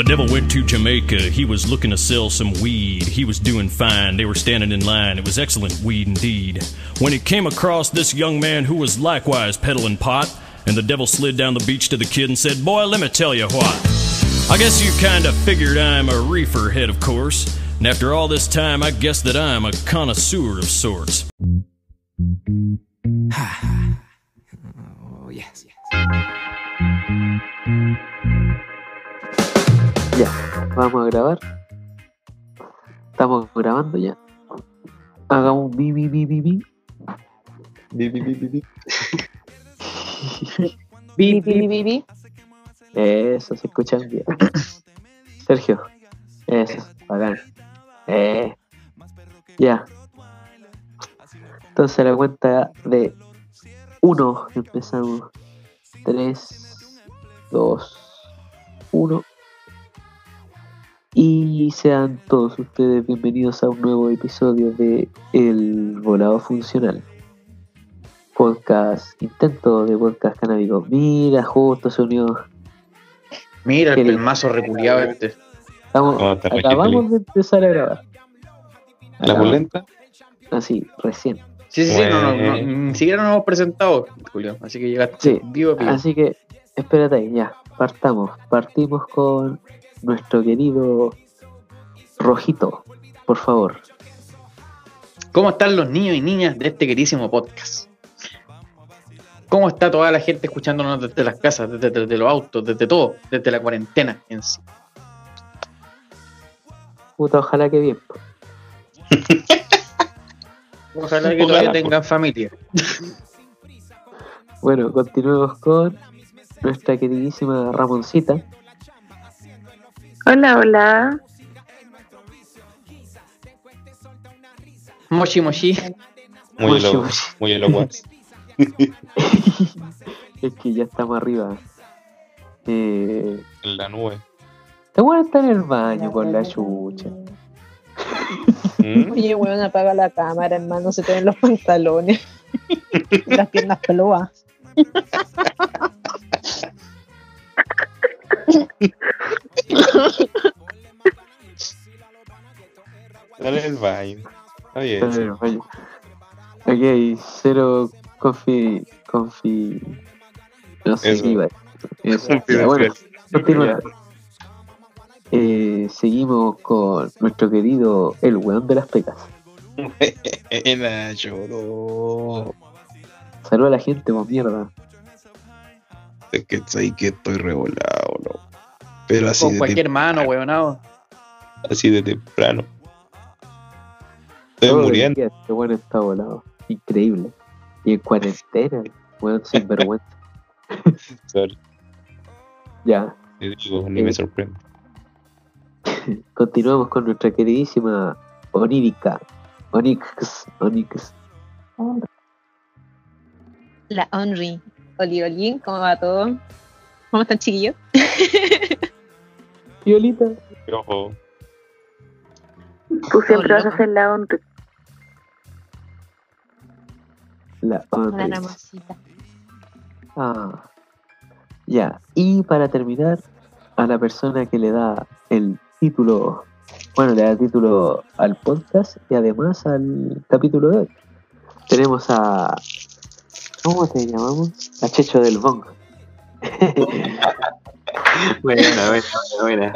The devil went to Jamaica. He was looking to sell some weed. He was doing fine. They were standing in line. It was excellent weed indeed. When he came across this young man who was likewise peddling pot, and the devil slid down the beach to the kid and said, Boy, let me tell you what. I guess you kinda figured I'm a reefer head, of course. And after all this time, I guess that I'm a connoisseur of sorts. Oh, yes. Ya, vamos a grabar. Estamos grabando ya. Hagamos un bi bi bi bi bi. Bi, bi, bi, bi, bi. Bi, bi, bi, bi. Eso, se escucha bien. Sergio. Eso, bacán. Eh. Ya. Entonces la cuenta de uno empezamos. 3, 2, 1. Y sean todos ustedes bienvenidos a un nuevo episodio de El Volado Funcional. Podcast, intento de podcast canábico. Mira, justo se unió. Mira el pelmazo reculiado este. Estamos, acabamos de empezar a grabar. ¿La Acabamos. polenta? Así, recién. Sí, sí, sí, no, no, no, ni siquiera nos hemos presentado, Julio. Así que llegaste Sí, vivo, vivo. Así que, espérate ahí, ya, partamos. Partimos con nuestro querido Rojito, por favor. ¿Cómo están los niños y niñas de este queridísimo podcast? ¿Cómo está toda la gente escuchándonos desde las casas, desde, desde los autos, desde todo, desde la cuarentena en sí? Puta, ojalá que bien. Ojalá que Ojalá, todavía tengan familia. Bueno, continuemos con nuestra queridísima Ramoncita. Hola, hola. Mochi mochi. Muy, Moshi, elo- moshi. muy elocuente. es que ya estamos arriba. Eh, En la nube. te voy a estar en el baño con la chucha. ¿Mm? Oye, weón, apaga la cámara, hermano. Se te ven los pantalones. Las piernas peludas. En el baño. Aquí hay cero confi. confi. No sé Eso. iba. Eso. Ya, bueno, continuando. Eh, seguimos con nuestro querido El Weón de las Pecas. Buena, lloró. Saluda a la gente, por mierda. Es que estoy que estoy revolado, ¿no? Pero así Con de, cualquier tem- mano, weonado. así de temprano. Estoy Todo muriendo. día Este weón está volado. Increíble. Y en cuarentena, weón sin vergüenza. Sorry, Ya, te digo, ni Eh. me sorprende. continuamos con nuestra queridísima Onírica. Onix, Onix. La Henry. Oli, Oli, ¿cómo va todo? ¿Cómo están, chiquillos? Violita. Ojo. Tú siempre Hola. vas a hacer la honra. La Una Onix. ramosita. Ah, ya. Y para terminar, a la persona que le da el título, bueno, le da título al podcast y además al capítulo de hoy. Tenemos a. ¿Cómo te llamamos? A Checho del Bong. Buena, buena, buena.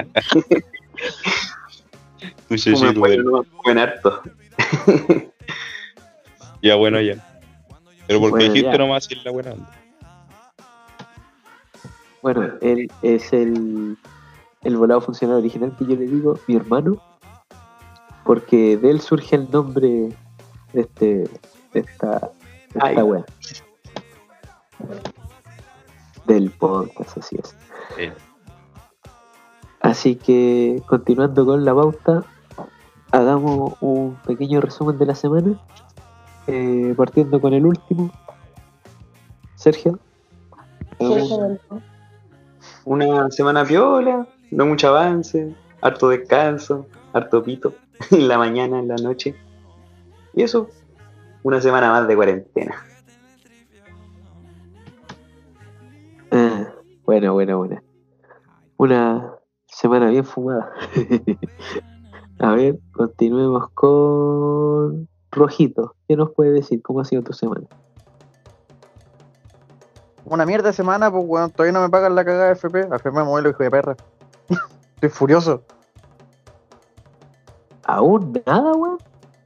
Chechito bueno, comen harto. Ya, bueno, ya. Pero porque Bueno, dijiste ya. nomás es la buena onda. Bueno, él es el, el volado funcional original que yo le digo, mi hermano, porque de él surge el nombre de este de esta, de esta wea. Del podcast, así es. Sí. Así que, continuando con la pauta, hagamos un pequeño resumen de la semana, eh, partiendo con el último. Sergio. hagamos- Una semana piola, no mucho avance, harto descanso, harto pito, en la mañana, en la noche. Y eso, una semana más de cuarentena. Buena, buena, buena. Una Semana bien fumada. A ver, continuemos con Rojito. ¿Qué nos puede decir? ¿Cómo ha sido tu semana? Una mierda de semana, pues weón, todavía no me pagan la cagada de FP. A FP modelo hijo de perra. Estoy furioso. ¿Aún nada, weón?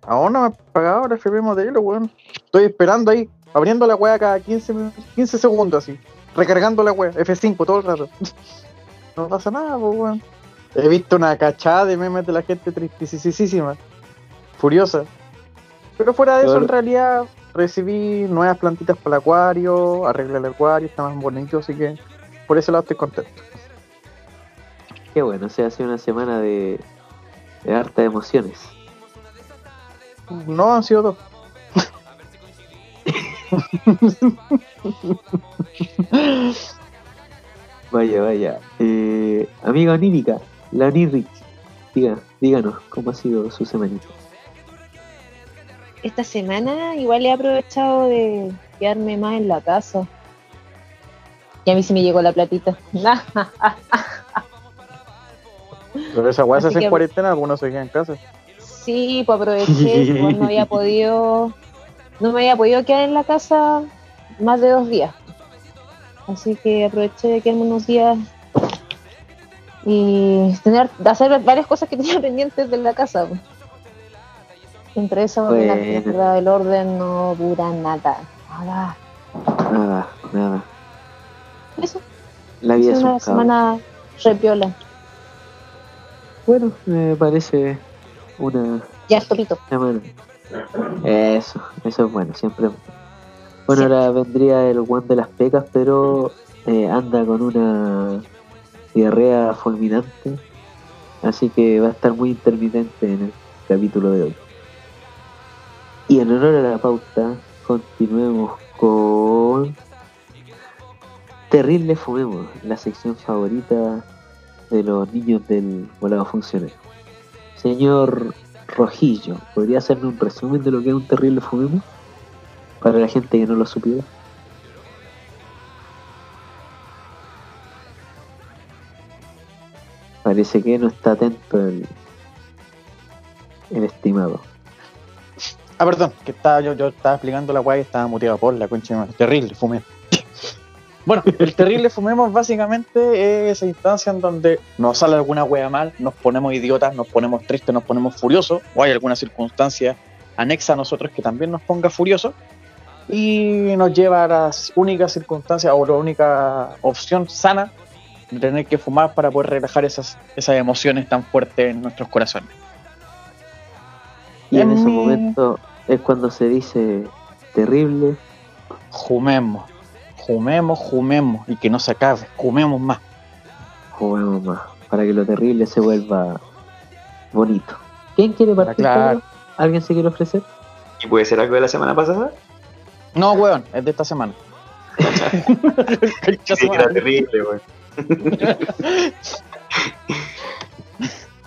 Aún no me han pagado la FP modelo, weón. Estoy esperando ahí, abriendo la weá cada 15, min- 15 segundos así. Recargando la weá, F5 todo el rato. No pasa nada, pues weón. He visto una cachada de memes de la gente tristísima. Furiosa. Pero fuera de eso, en realidad, recibí nuevas plantitas para el acuario, arreglé el acuario, está más bonito, así que por ese lado estoy contento. Qué bueno, o sea, ha sido una semana de, de hartas emociones. No han sido dos. Vaya, vaya. Eh, amiga Nírica, la Nirric, diga, díganos, ¿cómo ha sido su semanita? Esta semana igual he aprovechado de quedarme más en la casa. Y a mí sí me llegó la platita. Pero esa weá se hace en cuarentena, algunos se quedan en casa. Sí, pues aproveché, pues no había podido, no me había podido quedar en la casa más de dos días. Así que aproveché de quedarme unos días y tener, de hacer varias cosas que tenía pendientes de la casa. Entre Bueno. mierda del orden no dura nada. Nada. Nada, nada. Eso, La vida es es un una semana repiola. Bueno, me parece una Ya, topito. semana. Eso, eso es bueno, siempre. es bueno. Bueno, Sí. ahora vendría el Juan de las pecas, pero eh, anda con una diarrea fulminante. Así que va a estar muy intermitente en el capítulo de hoy. Y en honor a la pauta, continuemos con Terrible Fumemos, la sección favorita de los niños del volado funcionario. Señor Rojillo, ¿podría hacerme un resumen de lo que es un terrible fumemos? Para la gente que no lo supiera. Parece que no está atento el, el estimado. Ah, perdón, que estaba, yo, yo estaba explicando la weá y estaba muteado por la concha. Terrible, fumé. Bueno, el terrible fumemos básicamente es esa instancia en donde nos sale alguna weá mal, nos ponemos idiotas, nos ponemos tristes, nos ponemos furiosos, o hay alguna circunstancia anexa a nosotros que también nos ponga furiosos, y nos lleva a las únicas circunstancias o la única opción sana de tener que fumar para poder relajar esas, esas emociones tan fuertes en nuestros corazones. Y en ese momento es cuando se dice terrible, Jumemos, jumemos, jumemos y que no se acabe, jumemos más. juguemos más, para que lo terrible se vuelva bonito. ¿Quién quiere partir? Claro. cabrón? ¿Alguien se quiere ofrecer? ¿Y puede ser algo de la semana pasada? No, weón, es de esta semana. Sí, era terrible, weón.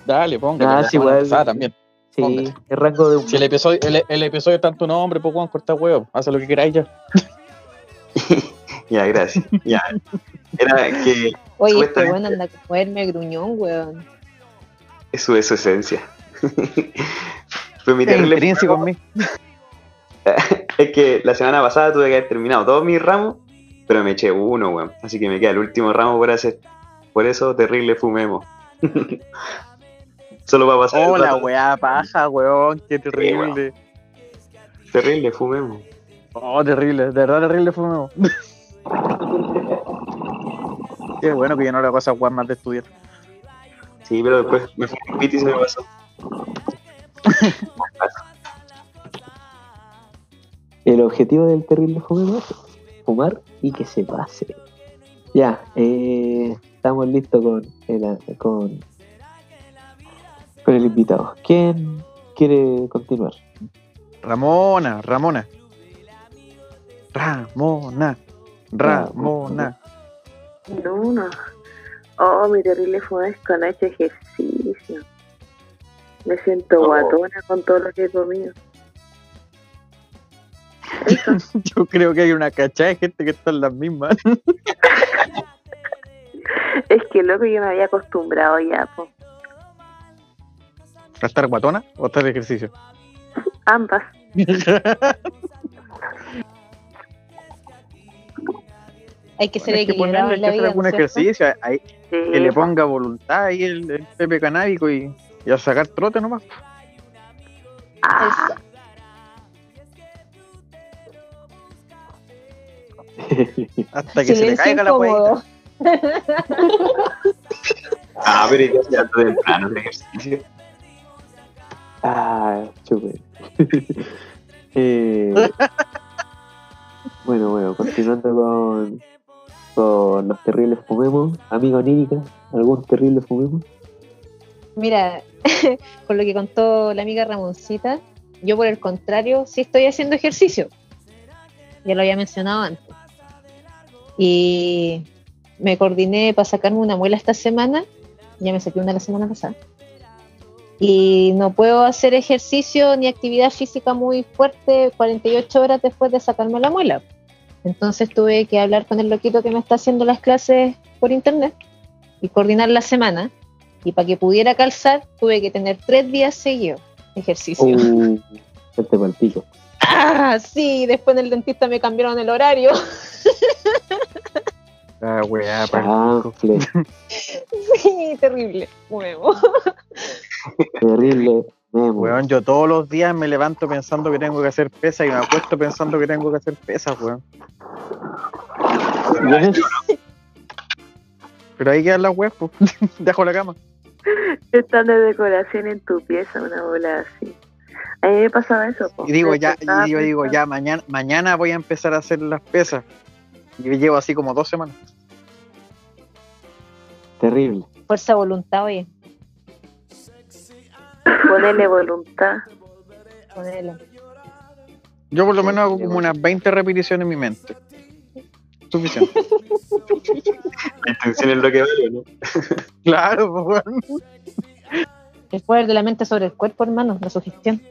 Dale, póngale. Ah, sí, igual. también. Sí, Póngale. el rango de un Si el episodio, el, el episodio está en tu nombre, pues weón, corta huevo. Haz lo que queráis ya. Ya, gracias. Ya. Era que Oye, este weón anda a comerme gruñón, weón. eso es su esencia. Fue mi Es terrible fumemos. mí. Es que la semana pasada tuve que haber terminado todos mis ramos, pero me eché uno, weón. Así que me queda el último ramo por hacer. Por eso, terrible fumemos. Solo va a pasar. Oh, la weá paja, weón, qué terrible. Terrible fumemos. Oh, terrible, de verdad terrible fumemos. Qué bueno que yo no le hago esas weas más de estudiar. Sí, pero después me fui un pito y se me pasó. El objetivo del terrible es fumar y que se pase. Ya, eh, estamos listos con el, con, con el invitado. ¿Quién quiere continuar? Ramona, Ramona. Ramona. Ramona. No, no. Oh, mi terrible fue es con hecho ejercicio. Me siento Oh. guatona con todo lo que he comido. Yo creo que hay una cachada de gente que está en las mismas. Es que loco, yo me había acostumbrado ya, po. ¿A estar guatona o a estar de ejercicio? Ambas. Hay que ser Hay que ponerle en que hacer algún ejercicio, Sí, que le po. ponga voluntad ahí el, el Pepe Canábico y, y a sacar trote nomás. Ah. Hasta que se le Silencio caiga la huevita. Ah, pero ya está temprano el ejercicio. Ah, chupe. Eh, bueno, bueno, continuando con, los terribles fumemos. Amigo Onírica, ¿algún terrible fumemos? Mira, con lo que contó la amiga Ramoncita, yo por el contrario sí estoy haciendo ejercicio. Ya lo había mencionado antes. Y me coordiné para sacarme una muela esta semana. Ya me saqué una la semana pasada. Y no puedo hacer ejercicio ni actividad física muy fuerte 48 horas después de sacarme la muela. Entonces tuve que hablar con el loquito que me está haciendo las clases por internet y coordinar la semana. Y para que pudiera calzar, tuve que tener tres días seguidos de ejercicio. Uh, este pa'l pico. Ah, sí, después en el dentista me cambiaron el horario. Ah, weá, sí, terrible. Nuevo. terrible. Weón, yo todos los días me levanto pensando que tengo que hacer pesas y me acuesto pensando que tengo que hacer pesas, weón. Pero ahí quedan las weas, pues. Dejo la cama. Están de decoración en tu pieza, una bola así. A mí me pasaba eso, po. Y digo, ya, y yo digo, ya, mañana, mañana voy a empezar a hacer las pesas. Y llevo así como dos semanas. Terrible. Fuerza de voluntad, oye. Ponerle voluntad. Ponele. Yo por lo menos hago como unas 20 repeticiones en mi mente. Suficiente. La intención es lo que vale, ¿no? claro, pues, weón. El poder de la mente sobre el cuerpo, hermano, la sugestión.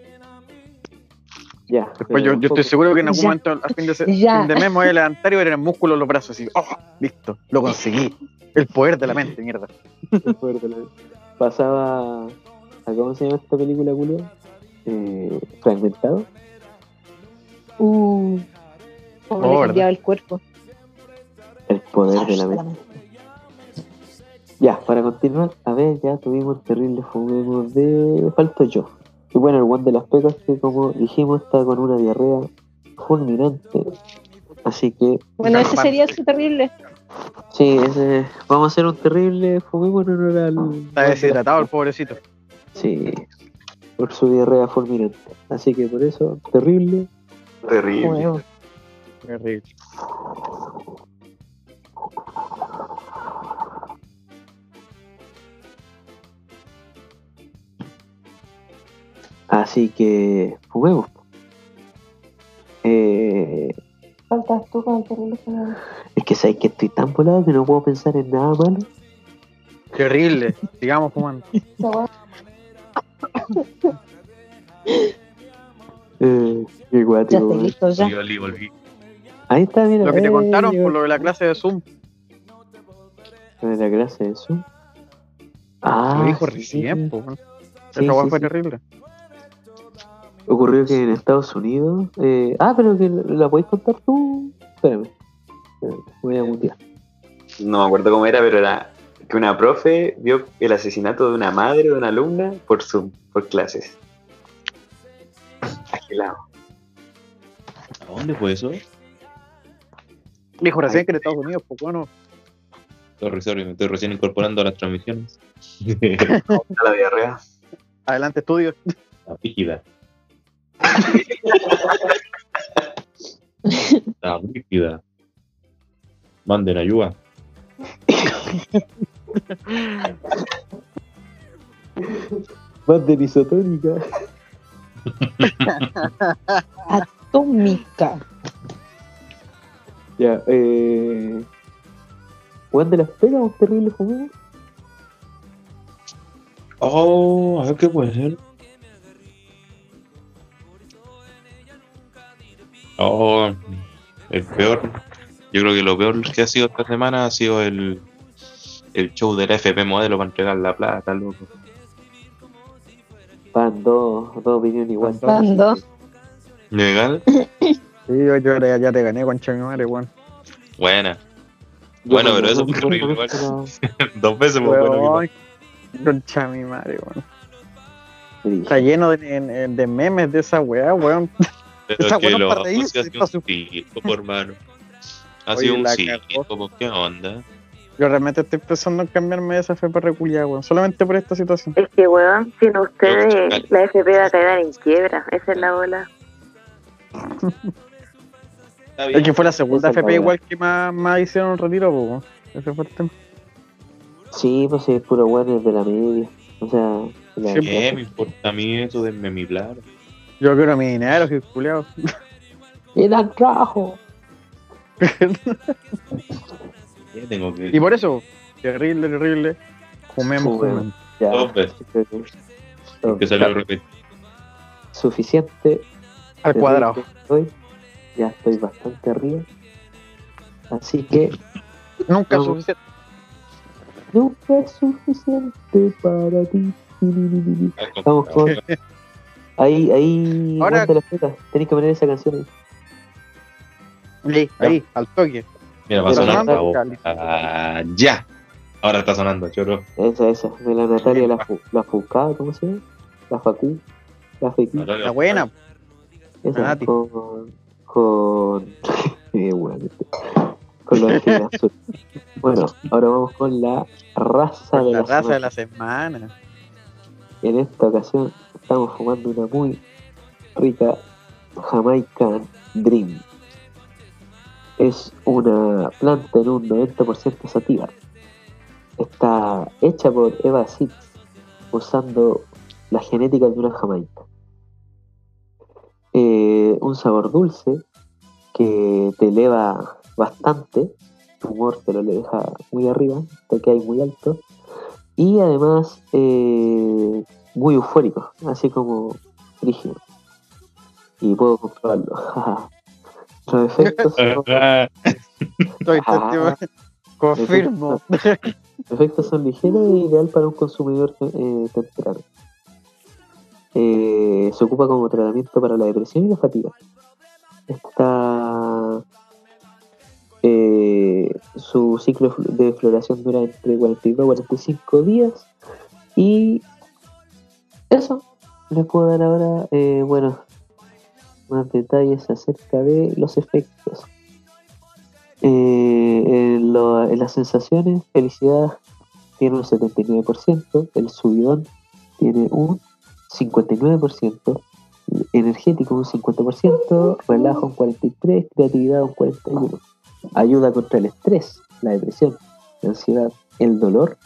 Ya. Después yo, yo estoy seguro que en algún Ya. momento a fin de, se- Ya. fin de mes me voy a levantar y voy a tener músculos en los brazos así. ¡Oh! Listo, lo conseguí. El poder de la mente, mierda. el poder de la- Pasaba. ¿A ¿Cómo se llama esta película, Julio? Eh, fragmentado. Uh. Oh, le el cuerpo. El poder de la mente. Ya, para continuar, a ver, ya tuvimos terribles fumemos de. Falto yo. Y bueno, el one de las pecas que, como dijimos, está con una diarrea fulminante. Así que, Bueno, ese sería el terrible. sí, ese, vamos a hacer un terrible fumemos en honor al. Está deshidratado el pobrecito. Sí, por su diarrea fulminante. Así que por eso, terrible. Terrible. Terrible. Así que, fumemos. Eh, Faltas tú con el terrible es que sabes que estoy tan volado que no puedo pensar en nada malo. Terrible. Sigamos fumando. Eh, qué guático, listo, ya. Volví, volví. Ahí está, mira. Lo que te eh, contaron por lo de la clase de Zoom. lo de la clase de Zoom. Ah, lo dijo sí. recién, pues. Sí, Esa weá sí, fue sí. terrible. Ocurrió que en Estados Unidos. eh, ah, pero que la podéis contar tú. Espérame. Espérame, Voy a mutear. No me acuerdo cómo era, pero era que una profe vio el asesinato de una madre de una alumna por Zoom, por clases. Agilado. ¿A dónde fue eso? Dijo recién que en Estados Unidos, pues bueno. Sorry, sorry, me estoy recién incorporando a las transmisiones. La diarrea. Adelante, estudio. La rígida. La rígida. Manden ayuda. Más de isotónica. Atómica. Ya, eh. Juan de las pegas, un terrible fumero. Oh, a ver qué puede ser. Oh, el peor. Yo creo que lo peor que ha sido esta semana ha sido el, el show de la FP modelo para entregar la plata, loco. Van dos, dos opiniones igual. Van dos. ¿Legal? Sí, yo, yo ya, ya te gané, concha de mi madre, weón. Buena. Yo Bueno, pero eso fue horrible, esto, Dos veces más bueno Weón, Concha de mi madre, weón. Está lleno de, memes de esa weá, weón. Pero Esa que buena lo para ha sido un circo, por mano. Ha Oye, sido un la circo, ¿qué onda? Yo realmente estoy pensando en cambiarme de esa fe para reculiar, weón. Solamente por esta situación. Es que, weón, sin ustedes, la FP va a quedar en quiebra. Esa es la bola. Es que fue la segunda la FP igual que más, más hicieron un retiro, weón. Ese fue el tema. Sí, pues sí, es puro bueno de la media. O sea, de la- Sí, ¿Qué me importa a mí eso? Denme mi plata. Yo quiero mi dinero, que culiao. ¡Y dan trabajo! ¿Qué tengo que Y por eso, terrible, terrible. Comemos, Fumemos. comemos. Ya, Dos veces, porque suficiente. Al cuadrado. Estoy. Ya estoy bastante arriba. Así que Nunca es Vamos. suficiente. nunca es suficiente para ti. Vamos con. Ahí, ahí. Ahora-. Tenéis que poner esa canción ahí. Ahí, ahí, al toque. Mira, va a sonar la voz. Ah, ya. Ahora está sonando, choro. Esa, esa. De la Natalia la, fu, la Fucada, ¿cómo se llama? La Facu. La Fequi. La buena. Esa, Nati. con. Con. Bueno, con los azules. Bueno, ahora vamos con la raza de La la, raza semana. de la semana. En esta ocasión estamos fumando una muy rica Jamaican Dream. Es una planta en un 90% sativa. Está hecha por Eva Seeds usando la genética de una Jamaica. Eh, un sabor dulce que te eleva bastante. Tu humor te lo deja muy arriba, te ahí muy alto. Y además eh, muy eufórico, así como rígido. Y puedo comprobarlo. Efectos son, Estoy Ah. Confirmo. los efectos son ligeros e ideal para un consumidor eh, temprano. Eh, se ocupa como tratamiento para la depresión y la fatiga. Está eh, su ciclo de floración dura entre 42 y 45 días y eso les puedo dar ahora eh, bueno más detalles acerca de los efectos Eh, en, las sensaciones felicidad tiene un 79% el subidón tiene un 59% energético un 50% relajo un 43% creatividad un 41% ayuda contra el estrés, la depresión, la ansiedad, el dolor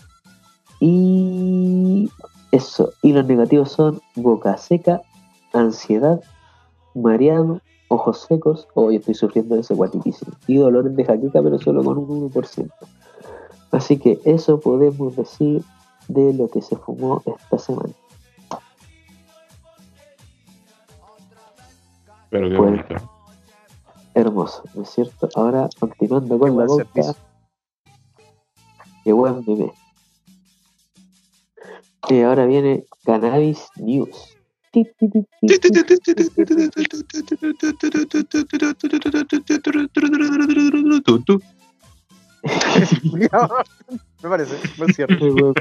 y eso. Y los negativos son boca seca, ansiedad, mareado, ojos secos, hoy estoy sufriendo de ese guatitísimo y dolores de jaqueca, pero solo con un 1%. Así que eso podemos decir de lo que se fumó esta semana. Pero qué Bueno. bonito. Hermoso, ¿no es cierto? Ahora continuando con Qué la boca. Qué buen bebé. Y ahora viene Cannabis News. Me parece, no es cierto.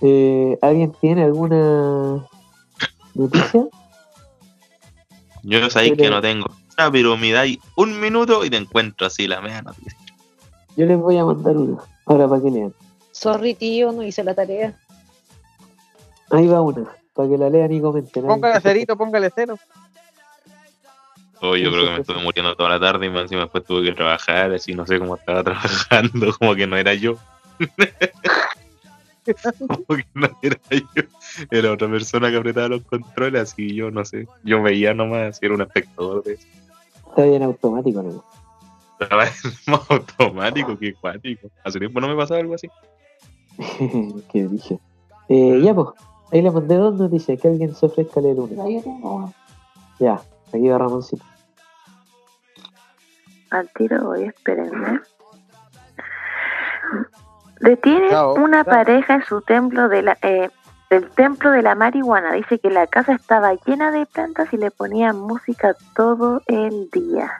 Eh, ¿Alguien tiene alguna noticia? Yo sabéis que no tengo nada, pero me dais un minuto y te encuentro así la media noticia. Yo les voy a mandar una. Ahora para que lean. Sorry, tío, no hice la tarea. Ahí va una. Para que la lean y comenten. Ahí. Póngale cerito, póngale cero. Oh, yo creo que me estuve muriendo toda la tarde y más encima después tuve que trabajar, así no sé cómo estaba trabajando, como que no era yo. como que no era yo. Era otra persona que apretaba los controles, así yo no sé. Yo veía nomás, era un espectador de eso. Está bien automático, ¿no? Estaba en modo automático, qué cuático. Hace tiempo no me pasaba algo así. que dije. Eh, ya, pues. Ahí le mandé dos noticias. Que alguien se ofrezca a leer una. Ya, aquí va Ramoncito. Al tiro voy, espérenme. Detiene Chao. una Chao. pareja en su templo de la, eh, del templo de la marihuana. Dice que la casa estaba llena de plantas y le ponían música todo el día.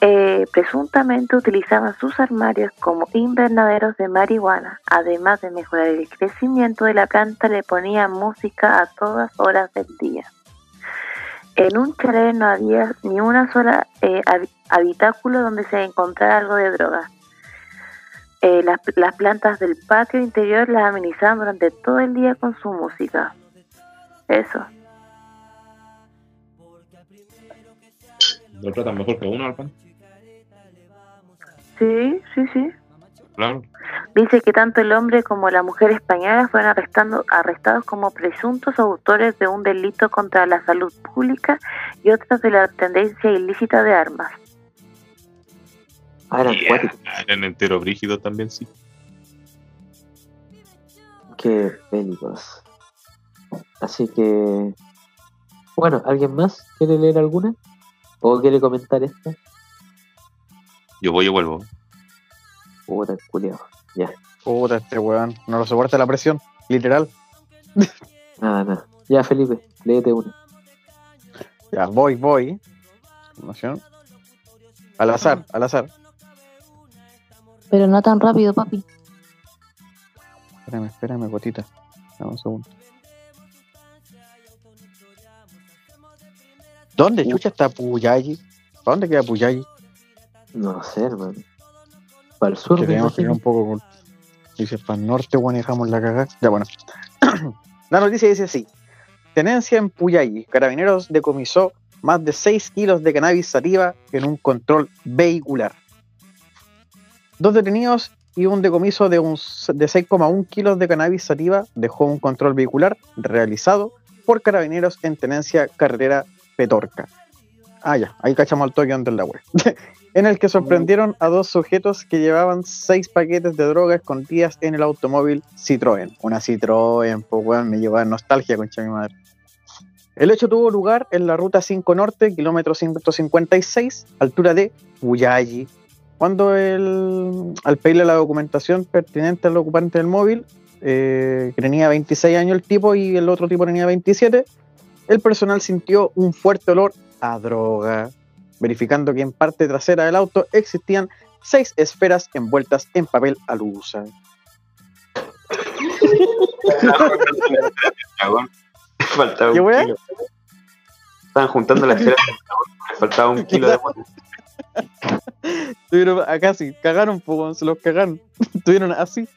Eh, presuntamente utilizaban sus armarios como invernaderos de marihuana. Además de mejorar el crecimiento de la planta, le ponían música a todas horas del día. En un chalet no había ni una sola eh, hab- habitáculo donde se encontrara algo de droga. Eh, las, las plantas del patio interior las amenizaban durante todo el día con su música. Eso. Lo tratan mejor que uno al pan. Sí, sí, sí. Claro. Dice que tanto el hombre como la mujer española fueron arrestando, arrestados como presuntos autores de un delito contra la salud pública y otros de la tendencia ilícita de armas. Ah, eran Yeah. cuáticos. En entero brígido también, sí. Qué bélicos. Así que. Bueno, ¿alguien más quiere leer alguna? ¿O quiere comentar esta? Yo voy y vuelvo. Puta, culiao. Ya, Puta, este weón. No lo soporta la presión. Literal. nada, nada. Ya, Felipe, léete una. Ya, voy, voy. Al azar, al azar. Pero no tan rápido, papi. Espérame, espérame, gotita. Dame un segundo. ¿Dónde chucha está Puyayi? ¿Para dónde queda Puyayi? No sé, hermano. Para el sur, tenemos que ir un poco con... Dice, para el norte, bueno, dejamos la cagada. Ya, bueno. la noticia dice así. Tenencia en Puyayi. Carabineros decomisó más de 6 kilos de cannabis sativa en un control vehicular. Dos detenidos y un decomiso de, un, de 6,1 kilos de cannabis sativa dejó un control vehicular realizado por carabineros en tenencia carretera Petorca. Ah, ya, ahí cachamos al toque web. en el que sorprendieron a dos sujetos que llevaban seis paquetes de droga escondidas en el automóvil Citroën. Una Citroën, pues weón, me lleva nostalgia, concha mi madre. El hecho tuvo lugar en la ruta 5 Norte, kilómetro 156, altura de Puyayi. Cuando el, al pedirle la documentación pertinente al ocupante del móvil, eh, que tenía 26 años el tipo y el otro tipo tenía 27, el personal sintió un fuerte olor a droga, verificando que en parte trasera del auto existían seis esferas envueltas en papel alusa. Faltaba ¿Qué un kilo. Estaban juntando las esferas faltaba un kilo de huevo. Estuvieron acá sí, cagaron, pues, se los cagaron. Estuvieron así.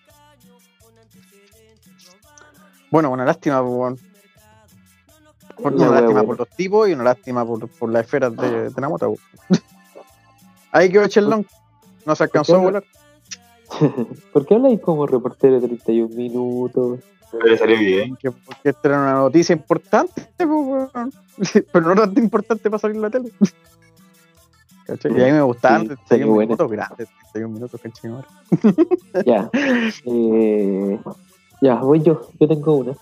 Bueno, una lástima, pues. Por- una lástima por los tipos y una lástima por, por las esferas de, de la moto. Ahí quedó Chelón. No se alcanzó a volar. ¿Por qué habláis como reportero de 31 minutos? Le salió bien. Que- Porque esta era una noticia importante, pero no tan importante para salir en la tele. ¿Cachai? Y a mí me gustaban Sí, 31 salió buena. minutos grandes, 31 minutos, ¿cachai? Ya. Eh, ya, voy yo. Yo tengo una.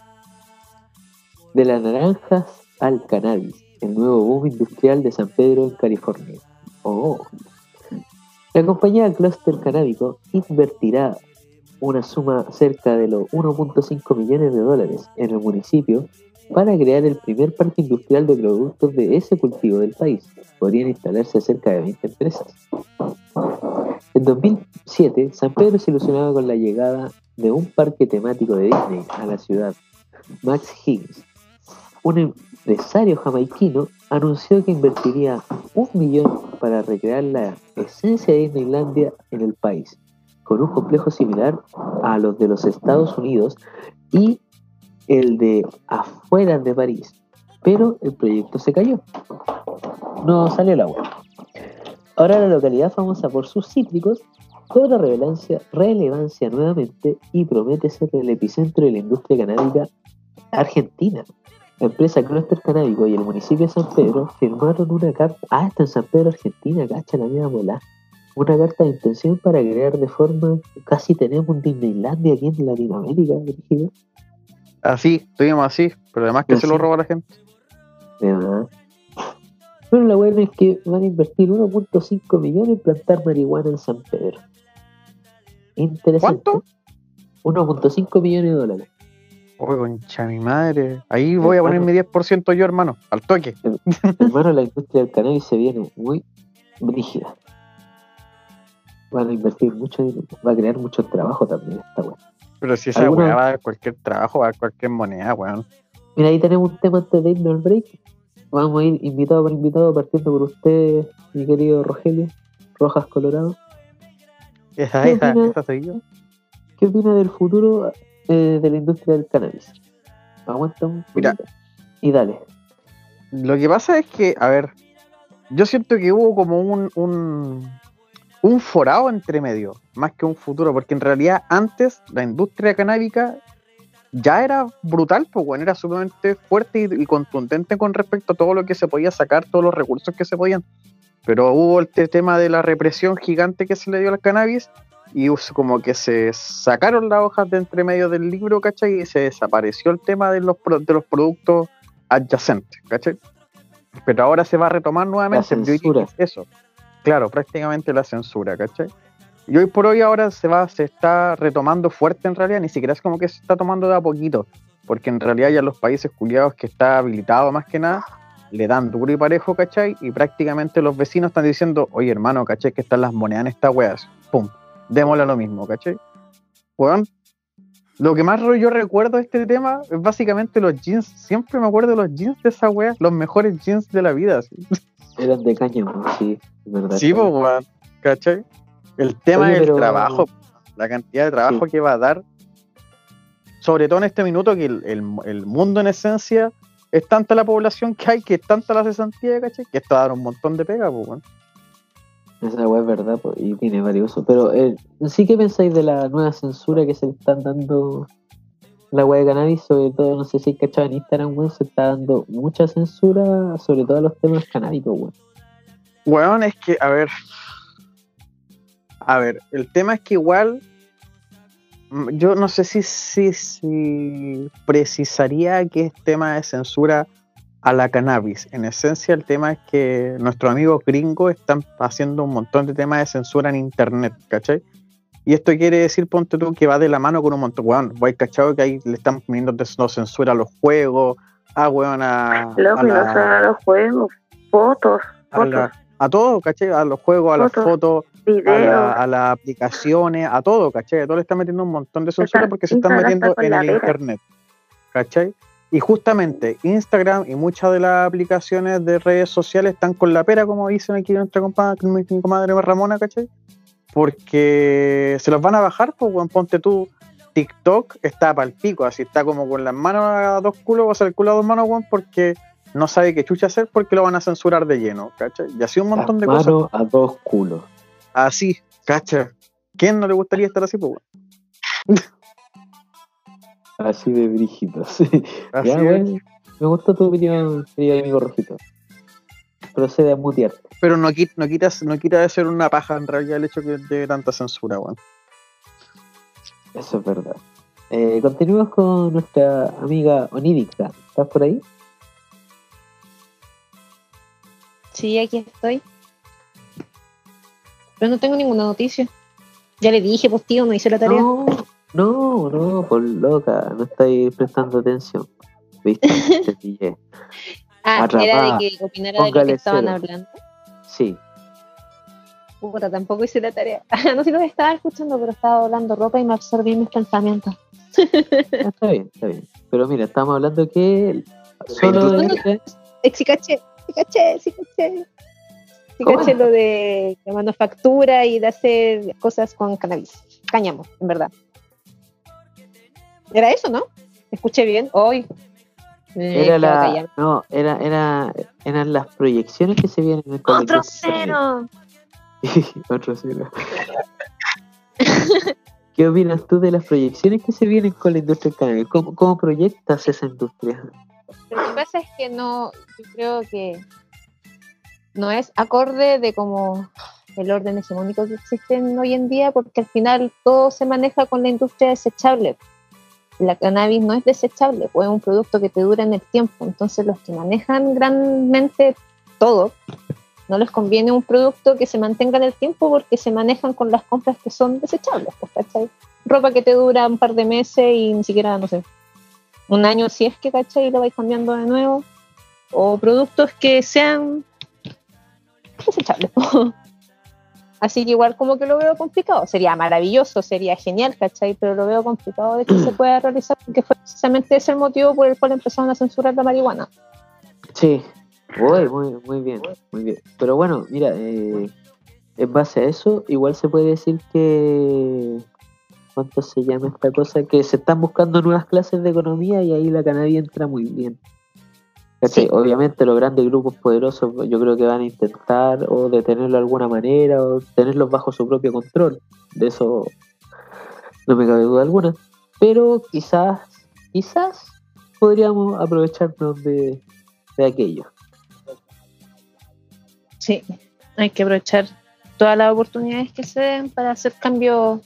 De las naranjas al cannabis. El nuevo boom industrial de San Pedro en California. Oh. La compañía Cluster Canábico invertirá una suma cerca de los 1.5 millones de dólares en el municipio para crear el primer parque industrial de productos de ese cultivo del país. Podrían instalarse cerca de 20 empresas. En 2007, San Pedro se ilusionaba con la llegada de un parque temático de Disney a la ciudad. Max Higgins, un empresario jamaiquino, anunció que invertiría un millón para recrear la esencia de Disneylandia en el país, con un complejo similar a los de los Estados Unidos y el de afuera de París. Pero el proyecto se cayó. No salió el agua. Ahora la localidad famosa por sus cítricos cobra relevancia, relevancia nuevamente y promete ser el epicentro de la industria canábica argentina. La empresa Cluster Canábico y el municipio de San Pedro firmaron una carta. Ah, está en San Pedro, Argentina, cacha la mía bola. Una carta de intención para crear de forma. Casi tenemos un Disneylandia aquí en Latinoamérica, dirigido. Así, estuvimos así, pero además que Pero se lo roba la gente. De verdad. Bueno, la buena es que van a invertir 1.5 millones en plantar marihuana en San Pedro. interesante. ¿Cuánto? 1.5 millones de dólares. Concha mi madre. Ahí voy a poner mi 10% yo, hermano. Al toque. Hermano, la industria del cannabis se viene muy brígida. Van a invertir mucho dinero. Va a crear mucho trabajo también esta weá. Pero si esa ¿Alguna- weá va a dar cualquier trabajo, va a dar cualquier moneda, weón. Mira, ahí tenemos un tema antes de irnos al break. Vamos a ir invitado por invitado, partiendo por usted, mi querido Rogelio, Rojas Colorado. Esa, ¿Qué esa, opina? esa soy yo. ¿Qué opina del futuro eh, de la industria del cannabis? Aguanta un Mira. Y dale. Lo que pasa es que, a ver, yo siento que hubo como un, un, un forado entre medio, más que un futuro, porque en realidad antes la industria canábica ya era brutal, pues bueno, era sumamente fuerte y, y contundente con respecto a todo lo que se podía sacar, todos los recursos que se podían. Pero hubo este tema de la represión gigante que se le dio al cannabis y como que se sacaron las hojas de entre medio del libro, ¿cachai? Y se desapareció el tema de los, pro- de los productos adyacentes, ¿cachai? Pero ahora se va a retomar nuevamente. La censura. Eso, claro, prácticamente la censura, ¿cachai? Y hoy por hoy ahora se va, se está retomando fuerte en realidad, ni siquiera es como que se está tomando de a poquito, porque en realidad ya los países culiados que está habilitado más que nada, le dan duro y parejo, ¿cachai? Y prácticamente los vecinos están diciendo, oye hermano, ¿cachai? Que están las monedas en estas weas, pum, démosle lo mismo, ¿cachai? Weón, lo que más yo recuerdo de este tema es básicamente los jeans, siempre me acuerdo de los jeans de esa wea, los mejores jeans de la vida, así. Eran de cáñamo, sí, verdad. Sí, pues, weón, ¿cachai? El tema del trabajo, la cantidad de trabajo Sí. que va a dar, sobre todo en este minuto que el, el- el mundo en esencia es tanta la población que hay, que es tanta la cesantía, ¿cachai? Que esto va a dar un montón de pega, pues, weón. Esa weá es verdad y tiene varios usos. Pero eh, sí que pensáis de la nueva censura que se le están dando la weá de cannabis, sobre todo, no sé si cachado en Instagram, weón, se está dando mucha censura, sobre todo a los temas canábicos, weón. Weón, es que, a ver. A ver, el tema es que igual. mm, Yo no sé si, si, si precisaría que es tema de censura a la cannabis. En esencia, el tema es que nuestros amigos gringos están haciendo un montón de temas de censura en internet, ¿cachai? Y esto quiere decir, ponte tú, que va de la mano con un montón. Weón, voy cachado que ahí le están poniendo no, censura a los juegos, a weón, a. Loco, a no la- solo a los juegos, fotos, a, fotos, la- a todo, ¿cachai? A los juegos, a las Fotos. a, la- a las aplicaciones, a todo, ¿cachai? A todo le están metiendo un montón de censura porque se están metiendo en el internet, ¿cachai? Y justamente Instagram y muchas de las aplicaciones de redes sociales están con la pera, como dicen aquí nuestra compadre, mi comadre Ramona, ¿cachai? Porque se los van a bajar, pues, weón, ponte tú. TikTok está para el pico, así está como con las manos a dos culos, o sea, el culo a dos manos, weón, porque no sabe qué chucha hacer porque lo van a censurar de lleno, ¿cachai? Y así un montón de cosas. a dos culos. Así, cacha. ¿Quién no le gustaría estar así, pues, weón? Así de brígidos. Así ya, es. weón. Me gustó tu opinión, querido amigo Rojito. Procede a mutearte. Pero no quita, no, quitas, no quita de ser una paja en realidad el hecho que de tanta censura, weón. Eso es verdad. Eh, continuemos con nuestra amiga Onírica. ¿Estás por ahí? Sí, aquí estoy. Pero no tengo ninguna noticia. Ya le dije, pues tío, no hice la tarea. No, no, no, por loca, no estáis prestando atención. ¿Viste? Te pillé. ah, atrapada. era de que opinara de lo que estaban cero. hablando. Sí, Puta, tampoco hice la tarea. no sé si los estaba escuchando, pero estaba doblando ropa y me absorbí mis pensamientos. Ah, está bien, está bien. Pero mira, estamos hablando que solo de... Eh, sí caché, sí caché, sí caché. Sí ¿Cómo? caché lo de la manufactura y de hacer cosas con cannabis. Cáñamo, en verdad. Era eso, ¿no? ¿Escuché bien? Hoy. Era la, no, era, era, eran las proyecciones que se vienen en el ¡Otro colegio. cero! Otro cero. ¿Qué opinas tú de las proyecciones que se vienen con la industria cannabis? ¿Cómo, cómo proyectas esa industria? Lo que pasa es que no, yo creo que no es acorde de como el orden hegemónico que existen hoy en día, porque al final todo se maneja con la industria desechable. La cannabis no es desechable, pues es un producto que te dura en el tiempo. Entonces los que manejan grandemente todo No les conviene un producto que se mantenga en el tiempo porque se manejan con las compras que son desechables, pues, ¿cachai? Ropa que te dura un par de meses y ni siquiera, no sé, un año si es que, ¿cachai? Y lo vais cambiando de nuevo. O productos que sean desechables. Así que igual como que lo veo complicado. Sería maravilloso, sería genial, ¿cachai? Pero lo veo complicado de que se pueda realizar porque fue precisamente ese el motivo por el cual empezaron a censurar la marihuana. Sí, muy, muy, muy bien, muy bien. Pero bueno, mira, eh, en base a eso, igual se puede decir que. ¿Cuánto se llama esta cosa? Que se están buscando nuevas clases de economía y ahí la cannabis entra muy bien. Sí. Obviamente los grandes grupos poderosos yo creo que van a intentar o detenerlo de alguna manera o tenerlos bajo su propio control. De eso no me cabe duda alguna. Pero quizás, quizás podríamos aprovecharnos de, de aquello. Sí, hay que aprovechar todas las oportunidades que se den para hacer cambios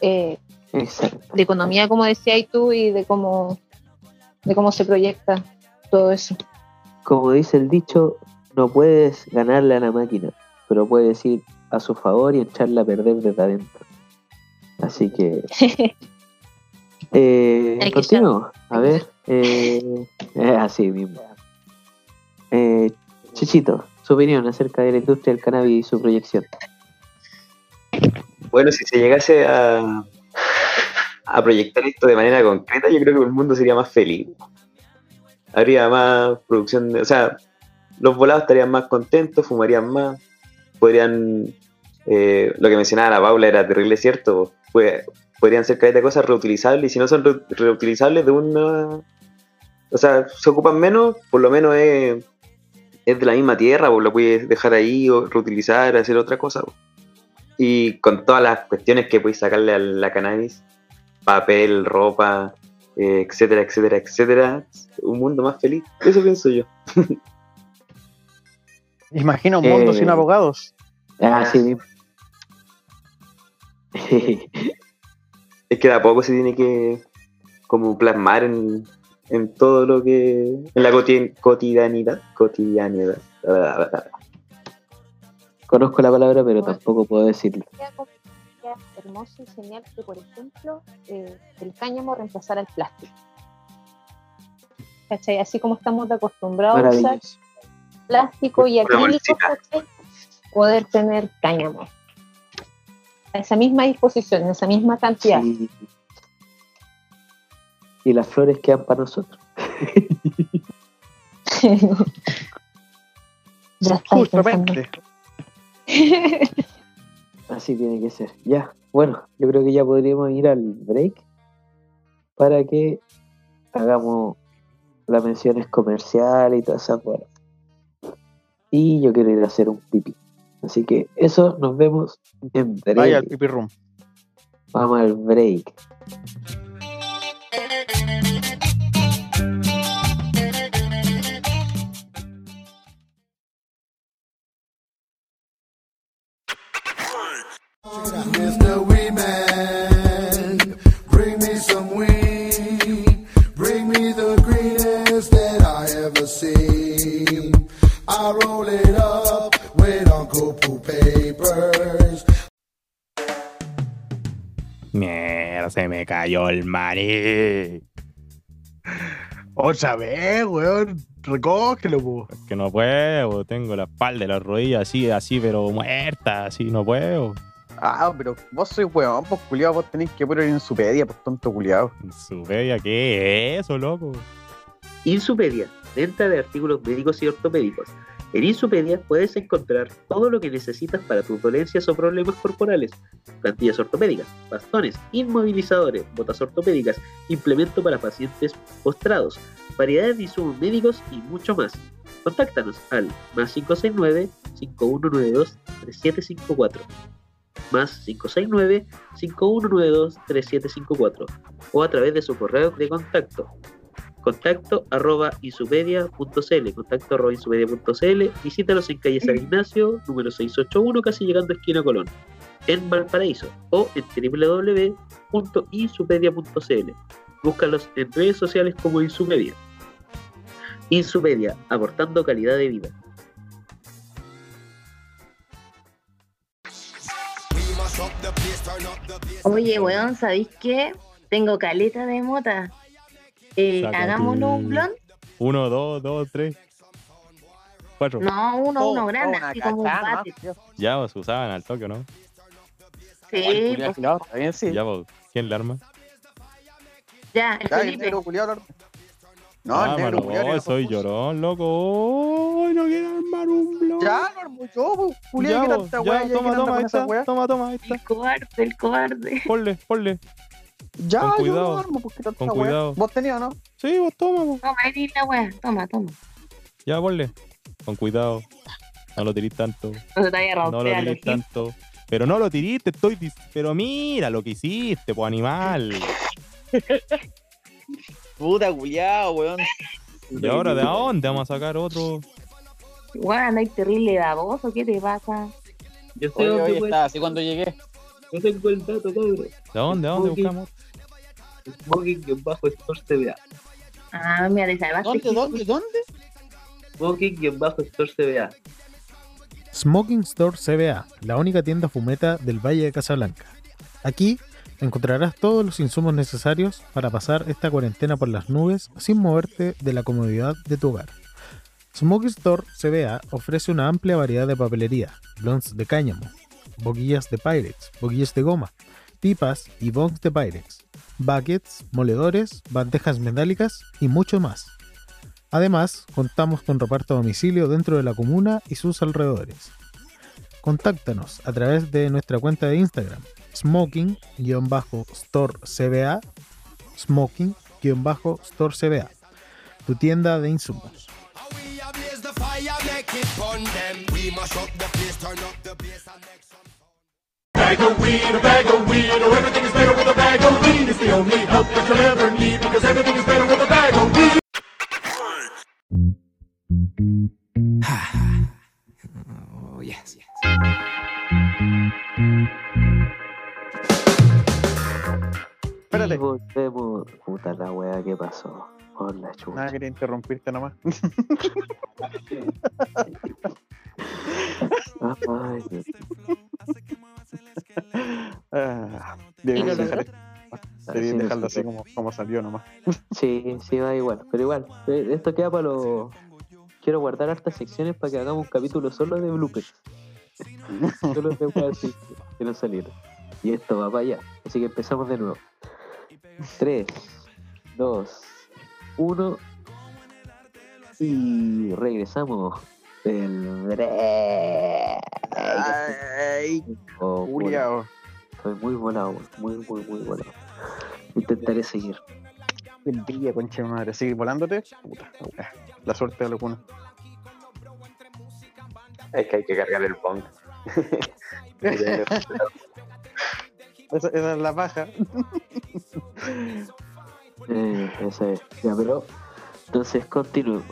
eh, de economía, como decías tú, y de cómo, de cómo se proyecta todo eso. Como dice el dicho, no puedes ganarle a la máquina, pero puedes ir a su favor y echarla a perder desde adentro. Así que eh, continuemos. A ver, eh, eh, así mismo. Eh, Chichito, su opinión acerca de la industria del cannabis y su proyección. Bueno, si se llegase a, a proyectar esto de manera concreta, yo creo que el mundo sería más feliz. Habría más producción, de, o sea, los volados estarían más contentos, fumarían más, podrían, eh, lo que mencionaba la Paula era terrible, cierto, pues, podrían ser de cosas reutilizables y si no son re- reutilizables de una, o sea, se ocupan menos, por lo menos es, es de la misma tierra, pues lo puedes dejar ahí o reutilizar, hacer otra cosa. Y con todas las cuestiones que podéis sacarle a la cannabis, papel, ropa, eh, etcétera, etcétera, etcétera, un mundo más feliz. Eso pienso yo. Imagina un mundo Eh, sin abogados. Ah, sí. Es que de a poco se tiene que como plasmar en, en todo lo que. en la coti- cotidianidad. Cotidianidad. Conozco la palabra, pero tampoco puedo decirlo. Sería hermoso y genial que, por ejemplo, eh, el cáñamo reemplazara el plástico. ¿Cachai? Así como estamos acostumbrados a usar plástico y acrílico, poder tener cáñamo. A esa misma disposición, en esa misma cantidad. Sí. Y las flores quedan para nosotros. ya. Justamente. Así tiene que ser. Ya, bueno, yo creo que ya podríamos ir al break para que hagamos las menciones comerciales y todas esas cosas. Y yo quiero ir a hacer un pipí. Así que eso nos vemos en break. Vaya al pipi room. Vamos al break. Cayó el maní. Otra vez, weón. Recógelo, po. Es que no puedo, tengo la espalda y la rodilla así, así, pero muerta, así, no puedo. Ah, pero vos sois weón, pues culiado, vos tenéis que poner en su pedia, pues tonto culiado. Su bella, ¿qué es eso, loco? Insupedia, venta de artículos médicos y ortopédicos. En Insupedia puedes encontrar todo lo que necesitas para tus dolencias o problemas corporales. Plantillas ortopédicas, bastones, inmovilizadores, botas ortopédicas, implemento para pacientes postrados, variedades de insumos médicos y mucho más. Contáctanos al más 569-5192-3754 más 569-5192-3754 o a través de su correo de contacto contacto arroba isupedia.cl, contacto arroba isupedia.cl, visítanos en calle San Ignacio, número 681, casi llegando a esquina Colón, en Valparaíso o en www.isupedia.cl. Búscalos en redes sociales como Insumedia. Insumedia, aportando calidad de vida. Oye, weón, ¿sabéis qué? Tengo caleta de mota. Eh, hagámonos un blond. Uno, dos, dos, tres. Cuatro. No, uno, Oh, uno oh, grande, una así como un cachada, bate. ¿no? Ya vos usaban al toque, ¿no? Sí, pues, bien, sí. Ya vos, ¿quién le arma? ya, el Ya, el Felipe. culiao, la- No, el Ah, negro mano, culiao. oh, soy llorón, loco. Oh, no quiero armar un blog. Ya, lo armo yo, pues, ¿qué vos, tanta toma, toma, weá? Toma. El cobarde, el cobarde. Ponle, ponle. Ya, Con yo cuidado, lo armo, pues, ¿qué tanta con cuidado. ¿Vos tenías o no? Sí, vos toma, vos. Toma, ahí la weá. Toma, toma. Ya, ponle. Con cuidado. No lo tirís tanto. No se te vaya a No lo romper a los tirís tanto. Pero no lo tirís, te estoy dis- Pero mira lo que hiciste, pues animal. Puta culiao, weón. ¿Y ahora de dónde vamos a sacar otro? Weón, hay terrible baboso, ¿qué te pasa? Yo sé Oye, dónde, oye, estaba así cuando llegué. Yo tengo el dato, cabrón. ¿De dónde? ¿De dónde buscamos? Smoking-Store CBA. Ah, mira. ¿Dónde, dónde, dónde? Smoking-Store CBA. Smoking Store CBA, la única tienda fumeta del Valle de Casablanca. Aquí encontrarás todos los insumos necesarios para pasar esta cuarentena por las nubes sin moverte de la comodidad de tu hogar. Smoking Store CBA ofrece una amplia variedad de papelería, blondes de cáñamo, boquillas de Pyrex, boquillas de goma, pipas y bongs de Pyrex, buckets, moledores, bandejas metálicas y mucho más. Además, contamos con reparto a domicilio dentro de la comuna y sus alrededores. Contáctanos a través de nuestra cuenta de Instagram, smoking-store CBA, smoking-store CBA, tu tienda de insumos. Bag of weed, a bag of weed, oh everything is better with a bag of weed. It's the only help that you'll ever need because everything is better with a bag of weed. Oh, yes. Espérate. Y volvemos. Puta la wea, ¿qué pasó? Por la chucha. Nada, quería interrumpirte nomás. Ay, Dios. Ah, Ah, debí dejarlo así como, como salió nomás. Sí, sí, va igual. Pero igual, eh, esto queda para los. Quiero guardar hartas secciones para que hagamos un capítulo solo de bloopers. solo de así que no salieron. Y esto va para allá. Así que empezamos de nuevo. 3, 2, 1. Y regresamos break. Ay, Oh. Estoy muy volado, muy, muy, muy volado. Intentaré seguir. Qué envidia, concha de madre. ¿Sigue volándote? Puta, la suerte de alguno. Es que hay que cargar el punk. Esa, esa es la paja. Eh, esa es. Ya, pero entonces continúo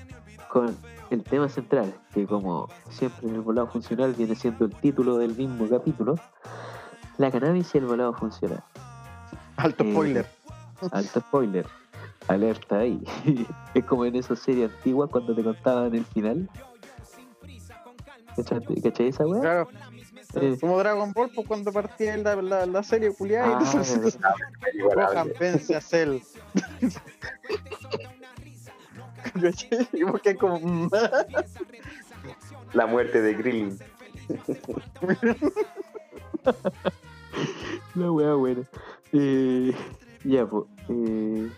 con el tema central, que como siempre en el volado funcional viene siendo el título del mismo capítulo, la cannabis y el volado funcional. Alto Eh, spoiler. Alto spoiler. Alerta ahí. es como en esa serie antigua cuando te contaban el final. ¿Cachai, ¿Cachai esa weá? Claro. Eh, Como Dragon Ball, pues cuando partía la, la, la serie culiada Ah, y entonces vence a Cell. Mm, La muerte de Krillin. La wea buena. Eh, ya, pues. eh,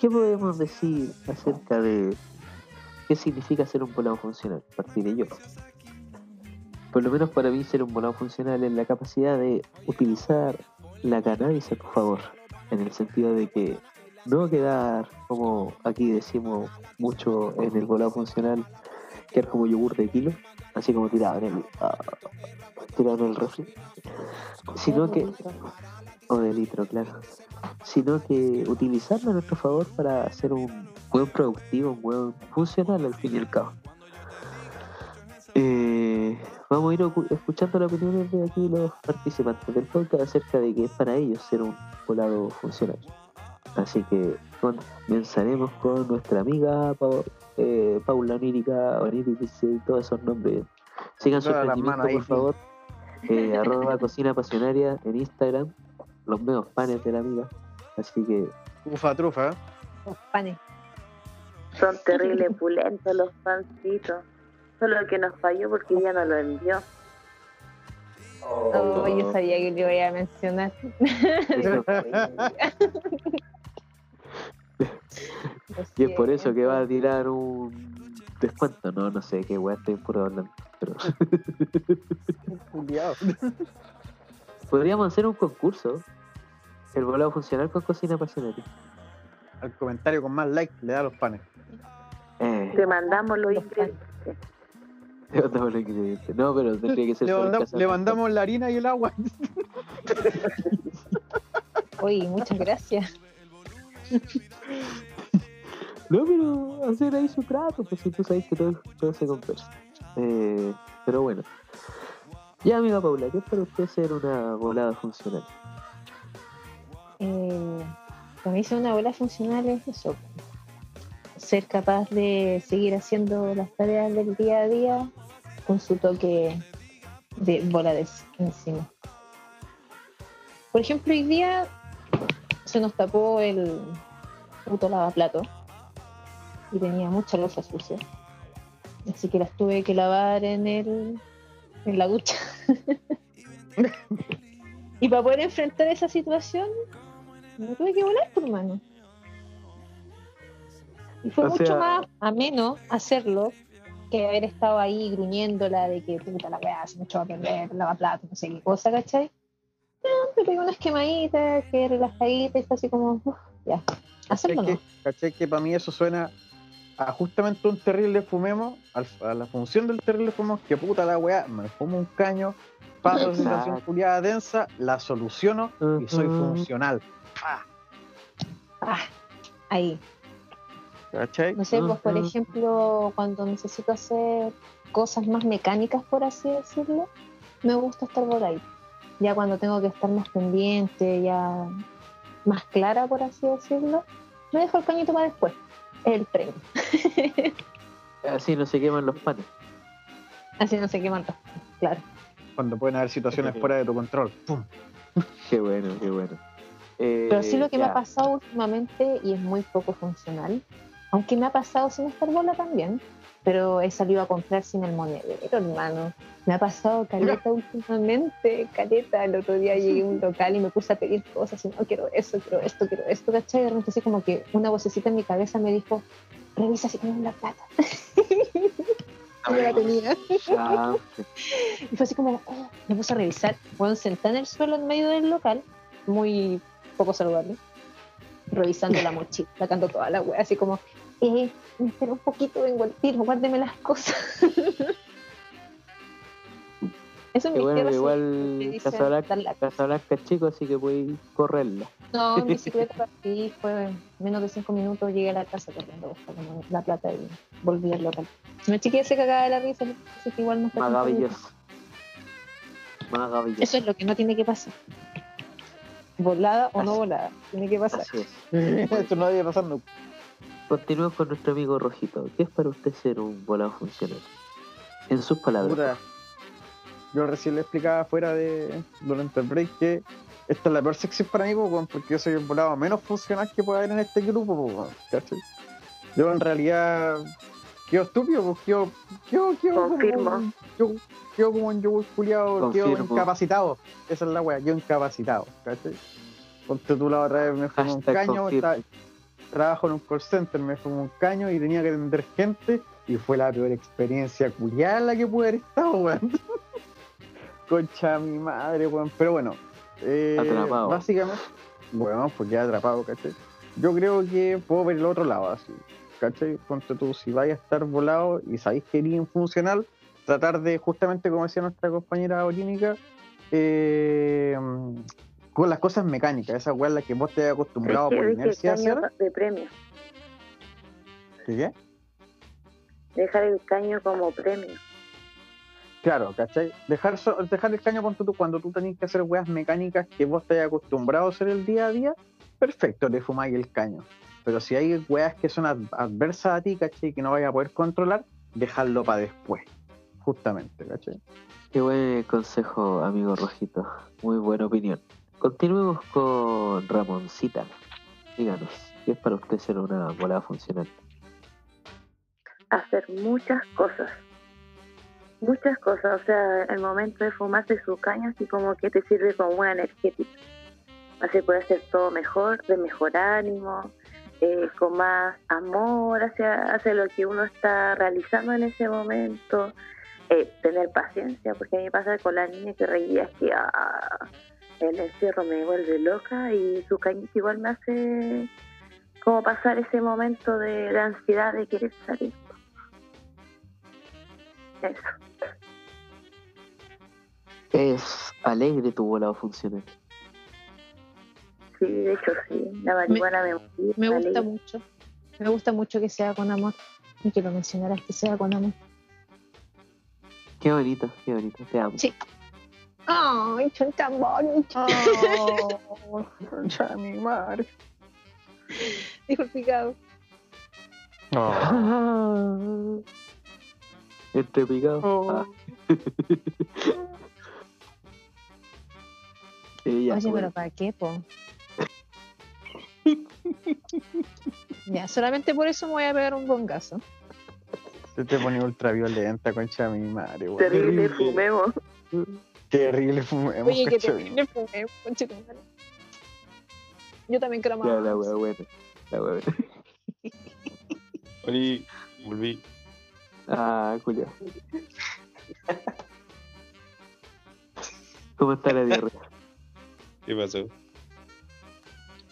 ¿Qué podemos decir acerca de qué significa ser un volado funcional? Partiré yo. Por lo menos para mí ser un volado funcional es la capacidad de utilizar la cannabis a tu favor. En el sentido de que no quedar, como aquí decimos mucho en el volado funcional, quedar como yogur de kilo, así como tirado en el, ah, tirado el refri. Sino que, o de litro, claro. Sino que utilizarlo a nuestro favor para hacer un buen productivo, un buen funcional al fin y al cabo. Eh, vamos a ir escuchando las opiniones de aquí los participantes del podcast acerca de que es para ellos ser un volado funcional. Así que comenzaremos con nuestra amiga eh, Paula Onírica, Onírica y todos esos nombres. Sigan su emprendimiento, por favor. Eh, arroba cocina pasionaria en Instagram. Los meos panes de la amiga. Así que Ufa trufa, ¿eh? Los panes. Son terribles pulentos los pancitos. Solo que nos falló porque ya no lo envió. Oh, yo sabía que le iba a mencionar. Y es por eso que va a tirar un descuento. No, no sé qué weá estoy puro hablando. Pero podríamos hacer un concurso. El volado funcional con cocina pasionaria. Al comentario con más like le da los panes. Eh, Te mandamos los ingredientes. le mandamos los ingredientes. No, pero tendría que ser Le, manda- le mandamos la harina y el agua. Oye, muchas gracias. No, pero hacer ahí su trato, pues si tú sabes que todo, se conversa. Eh, pero bueno. Ya, amiga Paula, ¿qué es para usted ser una volada funcional? Eh, para mí ser una bola funcional es eso. Ser capaz de seguir haciendo las tareas del día a día con su toque de bola encima. Por ejemplo, hoy día se nos tapó el puto lavaplato y tenía mucha losa sucia. Así que las tuve que lavar en el en la ducha. y para poder enfrentar esa situación, me tuve que volar, por mano. Y fue O mucho sea- más ameno hacerlo que haber estado ahí gruñéndola de que puta la weá, se me echó a perder, lavaplato, no sé qué cosa, ¿cachai? No, me pegué una esquemadita, que relajadita, y fue así como, uf, ya, hacerlo ¿Cachai no. que, cachai que para mí eso suena a justamente un terrible fumemos, al- a la función del terrible fumemos, que puta la weá, me fumo un caño, paso la situación culiada densa, la soluciono y soy funcional. Ah, ahí. ¿Cachai? No sé, pues por ejemplo, cuando necesito hacer cosas más mecánicas, por así decirlo, me gusta estar por ahí. Ya cuando tengo que estar más pendiente, ya más clara, por así decirlo, me dejo el cañito para después. El premio. Así no se queman los panes. Así no se queman los Claro. Cuando pueden haber situaciones fuera de tu control. ¡Pum! Qué bueno, qué bueno. Eh, Pero sí lo que me ha pasado últimamente, y es muy poco funcional, aunque me ha pasado sin estar bola también, pero he salido a comprar sin el monedero, hermano. Me ha pasado caleta últimamente, caleta. El otro día llegué a un local y me puse a pedir cosas y no quiero eso, quiero esto, quiero esto, ¿cachai? Y de repente así como que una vocecita en mi cabeza me dijo, revisa si tienes la plata. Yo la tenía. Y fue así como, oh, me puse a revisar. Bueno, sentada en el suelo en medio del local, muy poco saludable, revisando la mochila, sacando toda la wea, así como, eh, me espera un poquito, vengo al tiro, guárdeme las cosas. Eso mis bueno, igual Casablanca, Casablanca es chico, así que podéis correrla. No, en bicicleta partí, fue menos de cinco minutos, llegué a la casa corriendo a la- la plata y volví al local. Una chiquilla se cagaba de la risa, así que igual no Maravilloso. Maravilloso. Eso es lo que no tiene que pasar. Volada o no volada, tiene que pasar. Así es. Esto no debe pasar nunca. Continuemos con nuestro amigo Rojito. ¿Qué es para usted ser un volado funcional? En sus palabras. Puta, yo recién le explicaba fuera de durante el break que esta es la peor sección para mí, porque yo soy el volado menos funcional que puede haber en este grupo, ¿cachai? Yo en realidad quedo estúpido, pues quedo, quedo, quedo como Confirmo. yo, quedo como un yogur culiado, quedo incapacitado. Esa es la wea, yo incapacitado, ¿cachai? Ponte tú la otra vez me fumé un caño, está- trabajo en un call center, me fumé un caño y tenía que atender gente y fue la peor experiencia culiada en la que pude haber estado, weón. Concha mi madre, weón. Pero bueno, eh, Atrapado. básicamente, bueno, pues ya atrapado, ¿cachai? Yo creo que puedo ver el otro lado, así, ¿cachai? Ponte tú, si vais a estar volado y sabéis que eres infuncional, tratar de, justamente como decía nuestra compañera Olínica, eh, con las cosas mecánicas, esas weas las que vos te has acostumbrado Es que por inercia a caño hacer. de premio. ¿Qué qué? Dejar el caño como premio. Claro, ¿cachai? Dejar, so- dejar el caño ponte tú, cuando tú tenés que hacer weas mecánicas que vos te hayas acostumbrado a hacer el día a día, perfecto, le fumáis el caño. Pero si hay weas que son ad- adversas a ti, ¿cachai? Que no vayas a poder controlar, dejarlo para después, justamente, ¿cachai? Qué buen consejo, amigo Rojito. Muy buena opinión. Continuemos con Ramoncita. Díganos, ¿qué es para usted ser una volada funcional? hacer muchas cosas. Muchas cosas, o sea, el momento de fumarse su caña así como que te sirve como una energética. Así puede hacer todo mejor, de mejor ánimo, eh, con más amor hacia, hacia lo que uno está realizando en ese momento, eh, tener paciencia, porque a mí pasa con la niña que reía es que ah, el encierro me vuelve loca y su cañita igual me hace como pasar ese momento de, de ansiedad de querer salir. Eso. Es alegre tu volado funcional. Sí, de hecho sí. La marihuana me, motiva, Me gusta mucho. Me gusta mucho que sea con amor. Y que lo mencionaras que sea con amor. Qué bonito, qué bonito, te amo. Sí. Ay, son tan bonitos. Concha de mi madre. Dijo el picado. Entre picado. Oh. Ah. Sí, ya, Oye, pero ¿para qué, po? ya, solamente por eso me voy a pegar un bongazo. Se te pone ultraviolenta, concha de mi madre, weón. Terrible, fumemos. Terrible, fumemos, Oye, mi terrible. Yo también quiero Ya, más. la wea. La wea. Oli, volví. Ah, Julio. ¿Cómo está la diarrea? ¿Qué pasó?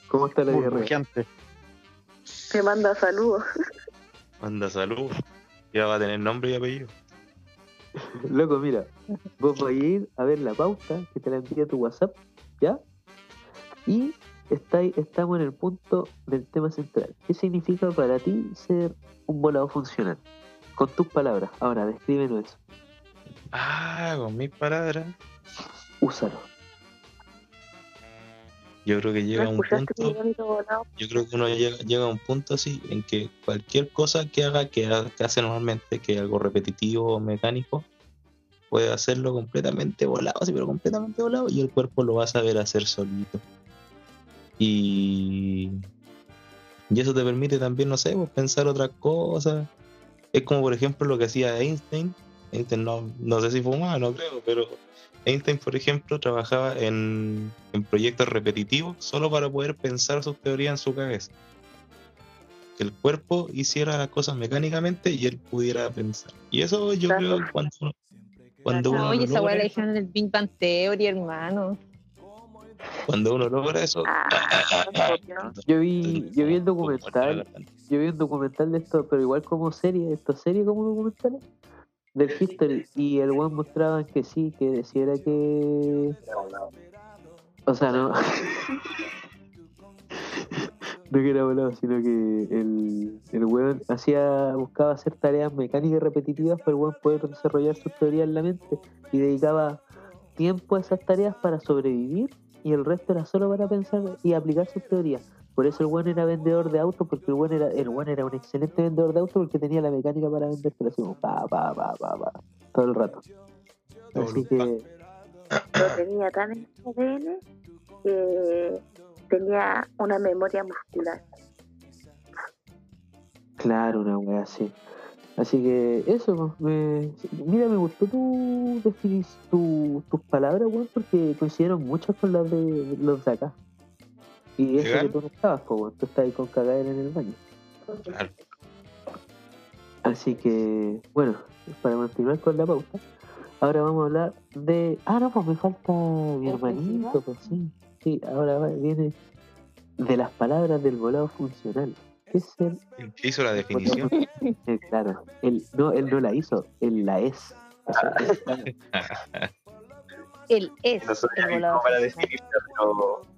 ¿Cómo está la diarrea? Te manda saludos. Manda salud. Ya va a tener nombre y apellido. Loco, mira, vos vais a ir a ver la pauta que te la envía tu WhatsApp, ¿ya? Y estáis- estamos en el punto del tema central. ¿Qué significa para ti ser un volado funcional? Con tus palabras. Ahora, descríbenos eso. Ah, con mis palabras. Úsalo. Yo creo que llega ¿No a un punto. Yo creo que uno llega, llega a un punto así en que cualquier cosa que haga, que, hace normalmente, que es algo repetitivo o mecánico, puede hacerlo completamente volado, así, pero completamente volado, y el cuerpo lo va a saber hacer solito. Y, y eso te permite también, no sé, pues, pensar otras cosas. Es como, por ejemplo, lo que hacía Einstein. Einstein no, no sé si fumaba, no creo, pero Einstein, por ejemplo, trabajaba en, en proyectos repetitivos solo para poder pensar sus teorías en su cabeza. Que el cuerpo hiciera las cosas mecánicamente y él pudiera pensar. Y eso yo creo que cuando uno, cuando uno, Oye, esa la dijeron en el Big Bang Theory, hermano. cuando uno logra eso, Yo vi, yo vi el documental, yo vi un documental de esto, pero igual como serie, esto es serie como documentales del History, y el one mostraban que sí, que decía que o sea no no que era volado, sino que el, el weón hacía, buscaba hacer tareas mecánicas repetitivas para el weón poder desarrollar sus teorías en la mente y dedicaba tiempo a esas tareas para sobrevivir y el resto era solo para pensar y aplicar sus teorías. Por eso el weón era vendedor de autos, porque el weón era, el weón era un excelente vendedor de autos porque tenía la mecánica para vender, pero así como pa, pa, pa, pa, pa, todo el rato. Así que Lo tenía tan en su ADN que tenía una memoria muscular. Claro, una wea así. Así que eso, pues, me, mira, me gustó tu definir tu, tus palabras, weón, porque coincidieron mucho con las de los de acá. Y eso Legal. que tú no estabas, pues, tú estabas ahí con cagadera en el baño. Claro. Así que, bueno, para continuar con la pauta, ahora vamos a hablar de. Ah, no, pues me falta mi hermanito, pues sí. Sí, ahora viene de las palabras del volado funcional. ¿Qué es el hizo la definición. Eh, claro, él no, él no la hizo, él la es. Él es No soy el volado para pero.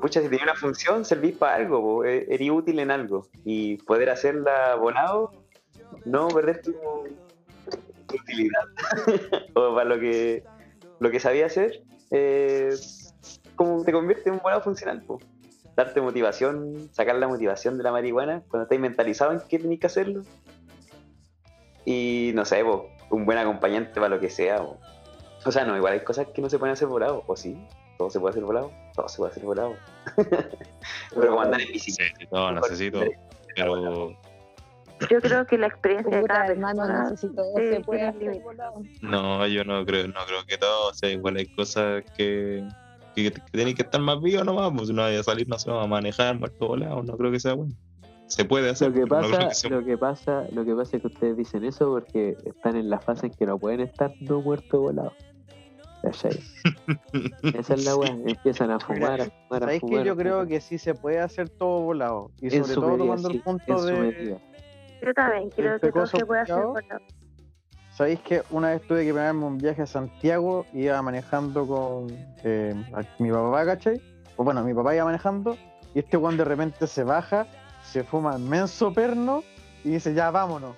Pucha, si tenía una función, servís para algo, eh, eres útil en algo. Y poder hacerla abonado, no perder tu, utilidad. o para lo que, lo que sabía hacer, eh, como te convierte en un volado funcional, po. Darte motivación, sacar la motivación de la marihuana cuando estáis mentalizados en que tenéis que hacerlo. Y no sé, po, un buen acompañante para lo que sea. O sea, no, igual hay cosas que no se pueden hacer volado, ¿o sí? ¿Todo se puede hacer volado? Todo se puede hacer volado. Pero como andar en bicicleta. Sí, no, necesito. Pero Yo creo que la experiencia de cada hermano, persona no sé si todo sí, se puede hacer volado. no, yo no creo, no creo que todo. O sea, igual hay cosas que, que, que tienen que estar más vivos nomás. Pues si no vaya a salir, no sé, a manejar muerto volado. No creo que sea bueno. Se puede hacer. Lo que no pasa, que sea lo que pasa, lo que pasa es que ustedes dicen eso porque están en la fase en que no pueden estar no muertos volados. ¿Cachai? Esa es la weá. Empiezan a fumar, a fumar, a ¿Sabéis fumar. que yo creo que sí se puede hacer todo volado? Y sobre todo medida, tomando sí, el punto de. medida. Yo también creo que todo se puede hacer volado. ¿Sabéis que una vez tuve que pegarme un viaje a Santiago? Iba manejando con eh, a- mi papá, ¿cachai? O bueno, mi papá iba manejando y este weón de repente se baja, se fuma inmenso perno y dice, ya vámonos.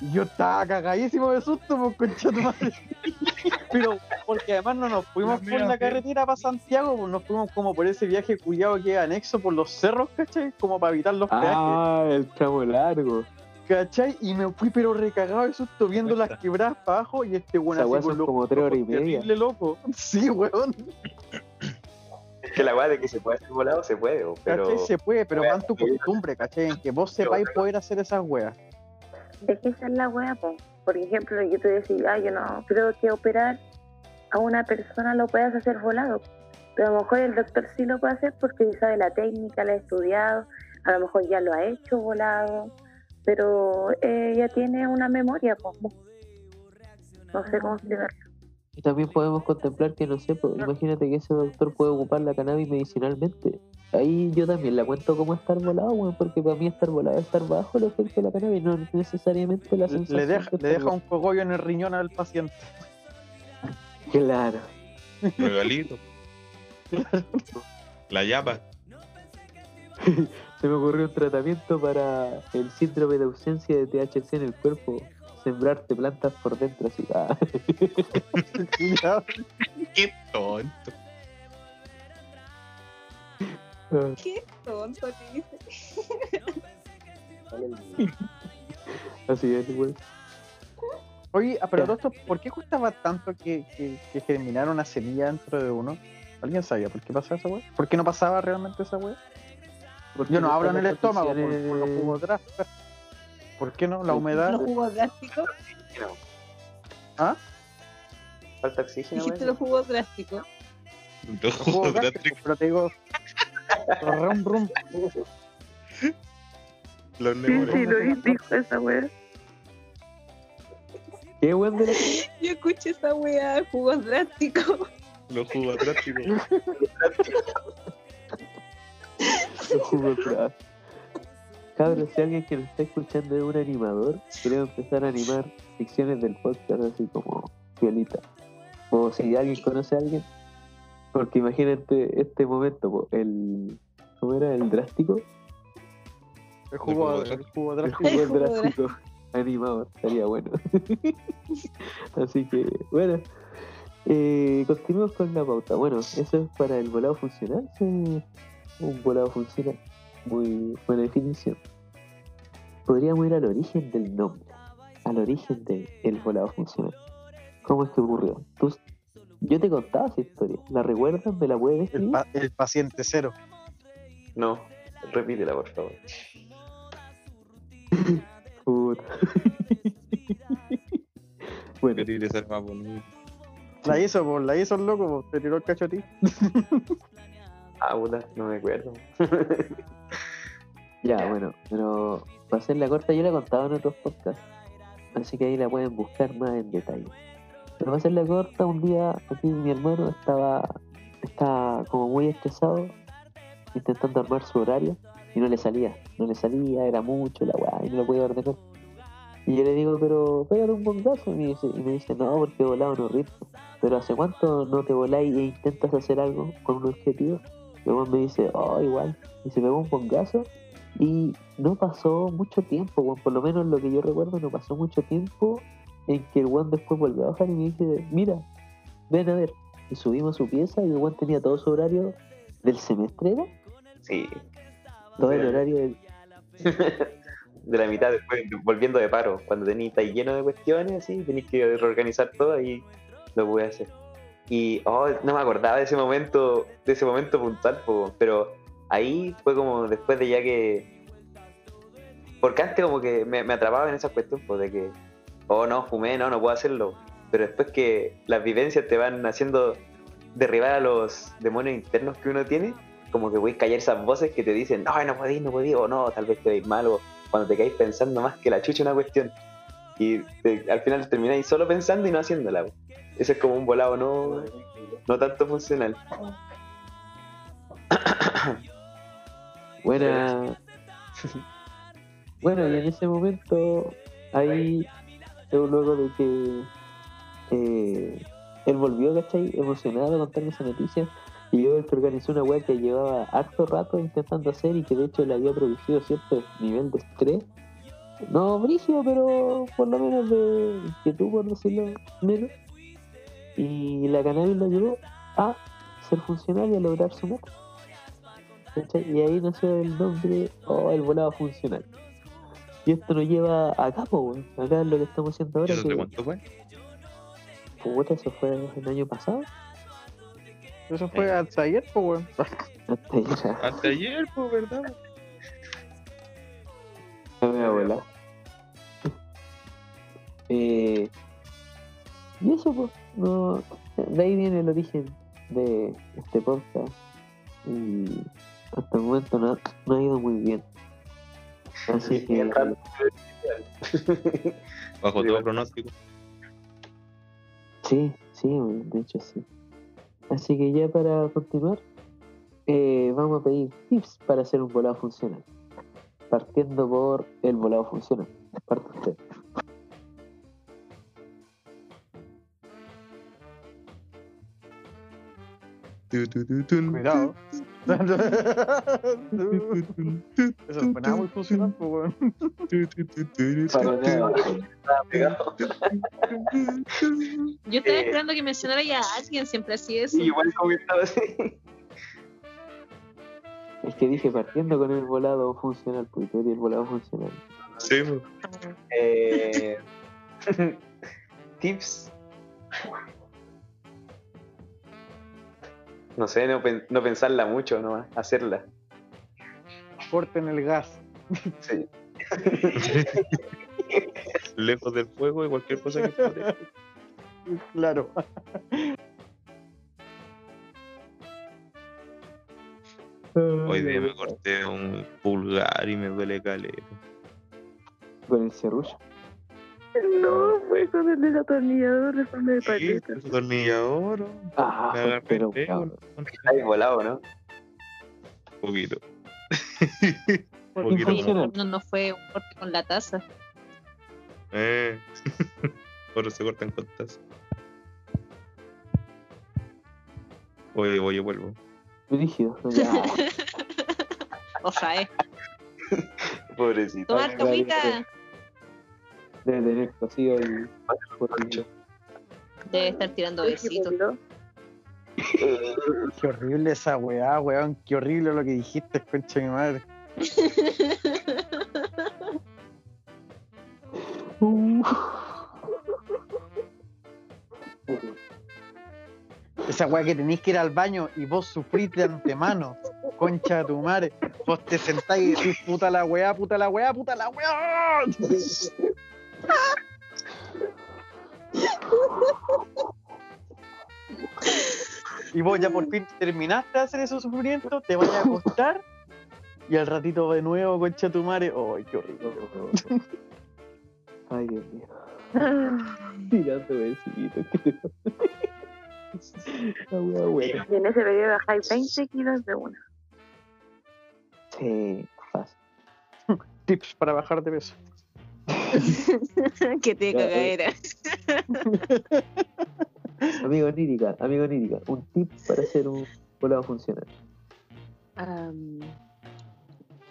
Y yo estaba cagadísimo de susto, pues concha tu madre. Pero porque además no nos fuimos por la carretera para Santiago, pues nos fuimos como por ese viaje culiado que es anexo por los cerros, ¿cachai? Como para evitar los peajes. Ah, el tramo largo. ¿Cachai? Y me fui pero recagado de susto viendo las quebradas para abajo y este weón Esa así con como tres horas y media. terrible loco. Sí, weón. Es que la weá de que se puede hacer volado se puede, pero. ¿Cachai? Se puede, pero man tu costumbre, ¿cachai? En que vos sepáis poder hacer esas weas. ¿De qué es la po? Por ejemplo, yo te decía, ah, yo no creo que operar a una persona lo puedas hacer volado. Pero a lo mejor el doctor sí lo puede hacer porque sabe la técnica, la ha estudiado, a lo mejor ya lo ha hecho volado, pero eh, ya tiene una memoria, po. No sé cómo explicarlo. Y también podemos contemplar que, no sé, pues, imagínate que ese doctor puede ocupar la cannabis medicinalmente. Ahí yo también la cuento como estar volado, porque para mí estar volado es estar bajo el efecto de la cannabis, no necesariamente la sensación. Le deja, de le deja un cogollo en el riñón al paciente. Claro. Regalito. La yapa. Se me ocurrió un tratamiento para el síndrome de ausencia de THC en el cuerpo. Sembrarte plantas por dentro, así. ah. Qué tonto. Qué tonto así es, güey. Oye, ah, pero todo esto, ¿por qué costaba tanto que, que, que germinara una semilla dentro de uno? ¿Alguien sabía por qué pasaba esa wea? ¿Por qué no pasaba realmente esa wea? Porque Yo no hablo en el estómago por, por los jugos. ¿Por qué no? La humedad. Los jugos drásticos. ¿Ah? Falta oxígeno, Dijiste los jugos drásticos. Los jugos drásticos, drásticos, pero te digo. rum, rum. los Sí, sí, lo dijo esa wea. ¿Qué, de la Yo escuché esa weá, jugos drásticos. Los jugos drásticos. Los jugos atrás. Cabros, si alguien que nos está escuchando es un animador, queremos empezar a animar secciones del podcast así como violita. O si alguien conoce a alguien, porque imagínate este momento, po, el. ¿Cómo era? El drástico. El jugo, el jugo El drástico. jugo jugo drástico animado, estaría bueno. así que, bueno. Eh, continuemos con la pauta. Bueno, eso es para el volado funcional. sí, un volado funcional. Muy buena definición. Podríamos ir al origen del nombre, al origen del el volado funcional. ¿Cómo es que ocurrió? Tú- yo te contaba esa historia. ¿La recuerdas? ¿Me la puedes El, pa- el paciente cero. No, repítela, por favor. Puta. bueno, Querer ser más bonito. La hizo, pues, la hizo el loco, pues, te tiró el cacho a ti. Ah, puta, no me acuerdo. ya, bueno, pero para hacerla corta, yo la he contado en otros podcasts. Así que ahí la pueden buscar más en detalle. Pero para hacerla corta, un día aquí mi hermano estaba, estaba como muy estresado, intentando armar su horario y no le salía. No le salía, era mucho la weá y no lo podía ordenar. Y yo le digo, pero pégale un bongazo. Y me dice, y me dice no, porque volado no ritmo. Pero ¿hace cuánto no te voláis e intentas hacer algo con un objetivo? Luego me dice, oh, igual. Y se pegó un bongazo y no pasó mucho tiempo, weón. Por lo menos lo que yo recuerdo, no pasó mucho tiempo en que el weón después volvió a bajar y me dice, mira, ven a ver. Y subimos a su pieza y el weón tenía todo su horario del semestre. Sí. Todo el horario del... de la mitad después, volviendo de paro. Cuando tenéis, lleno de cuestiones, así, tenéis que reorganizar todo y lo pude hacer. Y oh, no me acordaba de ese momento, de ese momento puntual, pero ahí fue como después de ya que. Porque antes como que me, me atrapaba en esa cuestión, pues, de que, oh no, fumé, no, no puedo hacerlo. Pero después que las vivencias te van haciendo derribar a los demonios internos que uno tiene, como que voy a callar esas voces que te dicen, no, no podéis, no podéis, o no, tal vez te veis mal, o cuando te caes pensando más que la chucha una cuestión. Y te- al final termináis solo pensando y no haciéndola. Ese es como un volado no, no tanto funcional. Buena. Bueno, y en ese momento, ahí, luego de que eh, él volvió, ¿cachai? Emocionado a contarme esa noticia. Y yo que organizó una web que llevaba harto rato intentando hacer y que de hecho le había producido cierto nivel de estrés. No brígido, pero por lo menos de inquietud, por decirlo menos. Y la cannabis lo ayudó a ser funcional y a lograr su meta. ¿Cachai? Y ahí nació el nombre o el volado funcional. Y esto nos lleva a cabo, weón. Acá es lo que estamos haciendo ahora. ¿Eso de Que, cuánto fue? puta, eso fue el año pasado. Eso fue hasta ayer, pues, weón. Hasta ayer. Hasta ayer, pues, ¿verdad? No me abuela. Eh, y eso, pues, no, de ahí viene el origen de este podcast. Y hasta el momento no, no ha ido muy bien. Así que, Bajo todo pronóstico. sí, sí, de hecho sí. Así que ya para continuar, eh, vamos a pedir tips para hacer un volado funcional. Partiendo por el volado funcional. Parte usted. Cuidado. Eso no fue nada muy funcional, pues, weón. Yo estaba Eh. esperando que mencionara ya a alguien, siempre así es. Igual comentaba así. Es que dije partiendo con el volado funcional, pues tú el volado funcional. Sí, pues. Eh, tips. No sé, no, pen- no pensarla mucho, nomás, hacerla. Corten el gas. Sí. Lejos del fuego y cualquier cosa que explote. Claro. Hoy día me corté un pulgar y me duele caleta. Con el serrullo. No, fue con el desatornillador de forma de Sí, paleta. ese tornillador. Ah, Me agarré pero cabrón. Ahí volado, ¿no? Un poquito. ¿Por poquito qué funcional? No, no fue un corte con la taza. Eh. Ahora se cortan con taza. Oye, oye, vuelvo. Rígido. O sea, eh. Pobrecito. Tomar camita. Debe tener cosido el. Debe estar tirando besitos. Qué horrible esa weá, weón. Qué horrible lo que dijiste, concha de mi madre. Uh. Esa weá que tenéis que ir al baño y vos sufrís de antemano. Concha de tu madre. Vos te sentáis y decís, puta la weá, puta la weá, puta la weá. Y vos ya por fin terminaste de hacer esos sufrimientos, te vas a acostar y al ratito de nuevo, concha tu madre. ¡Ay, qué horrible! Ay, Dios mío. Tirando besitos. La wea buena. Y en ese periodo bajáis 20 kilos de una. Sí, fácil. Tips para bajar de peso. que te eh. cagadera. Amigo Nírica, amigo Nírica, un tip para hacer un volado funcional.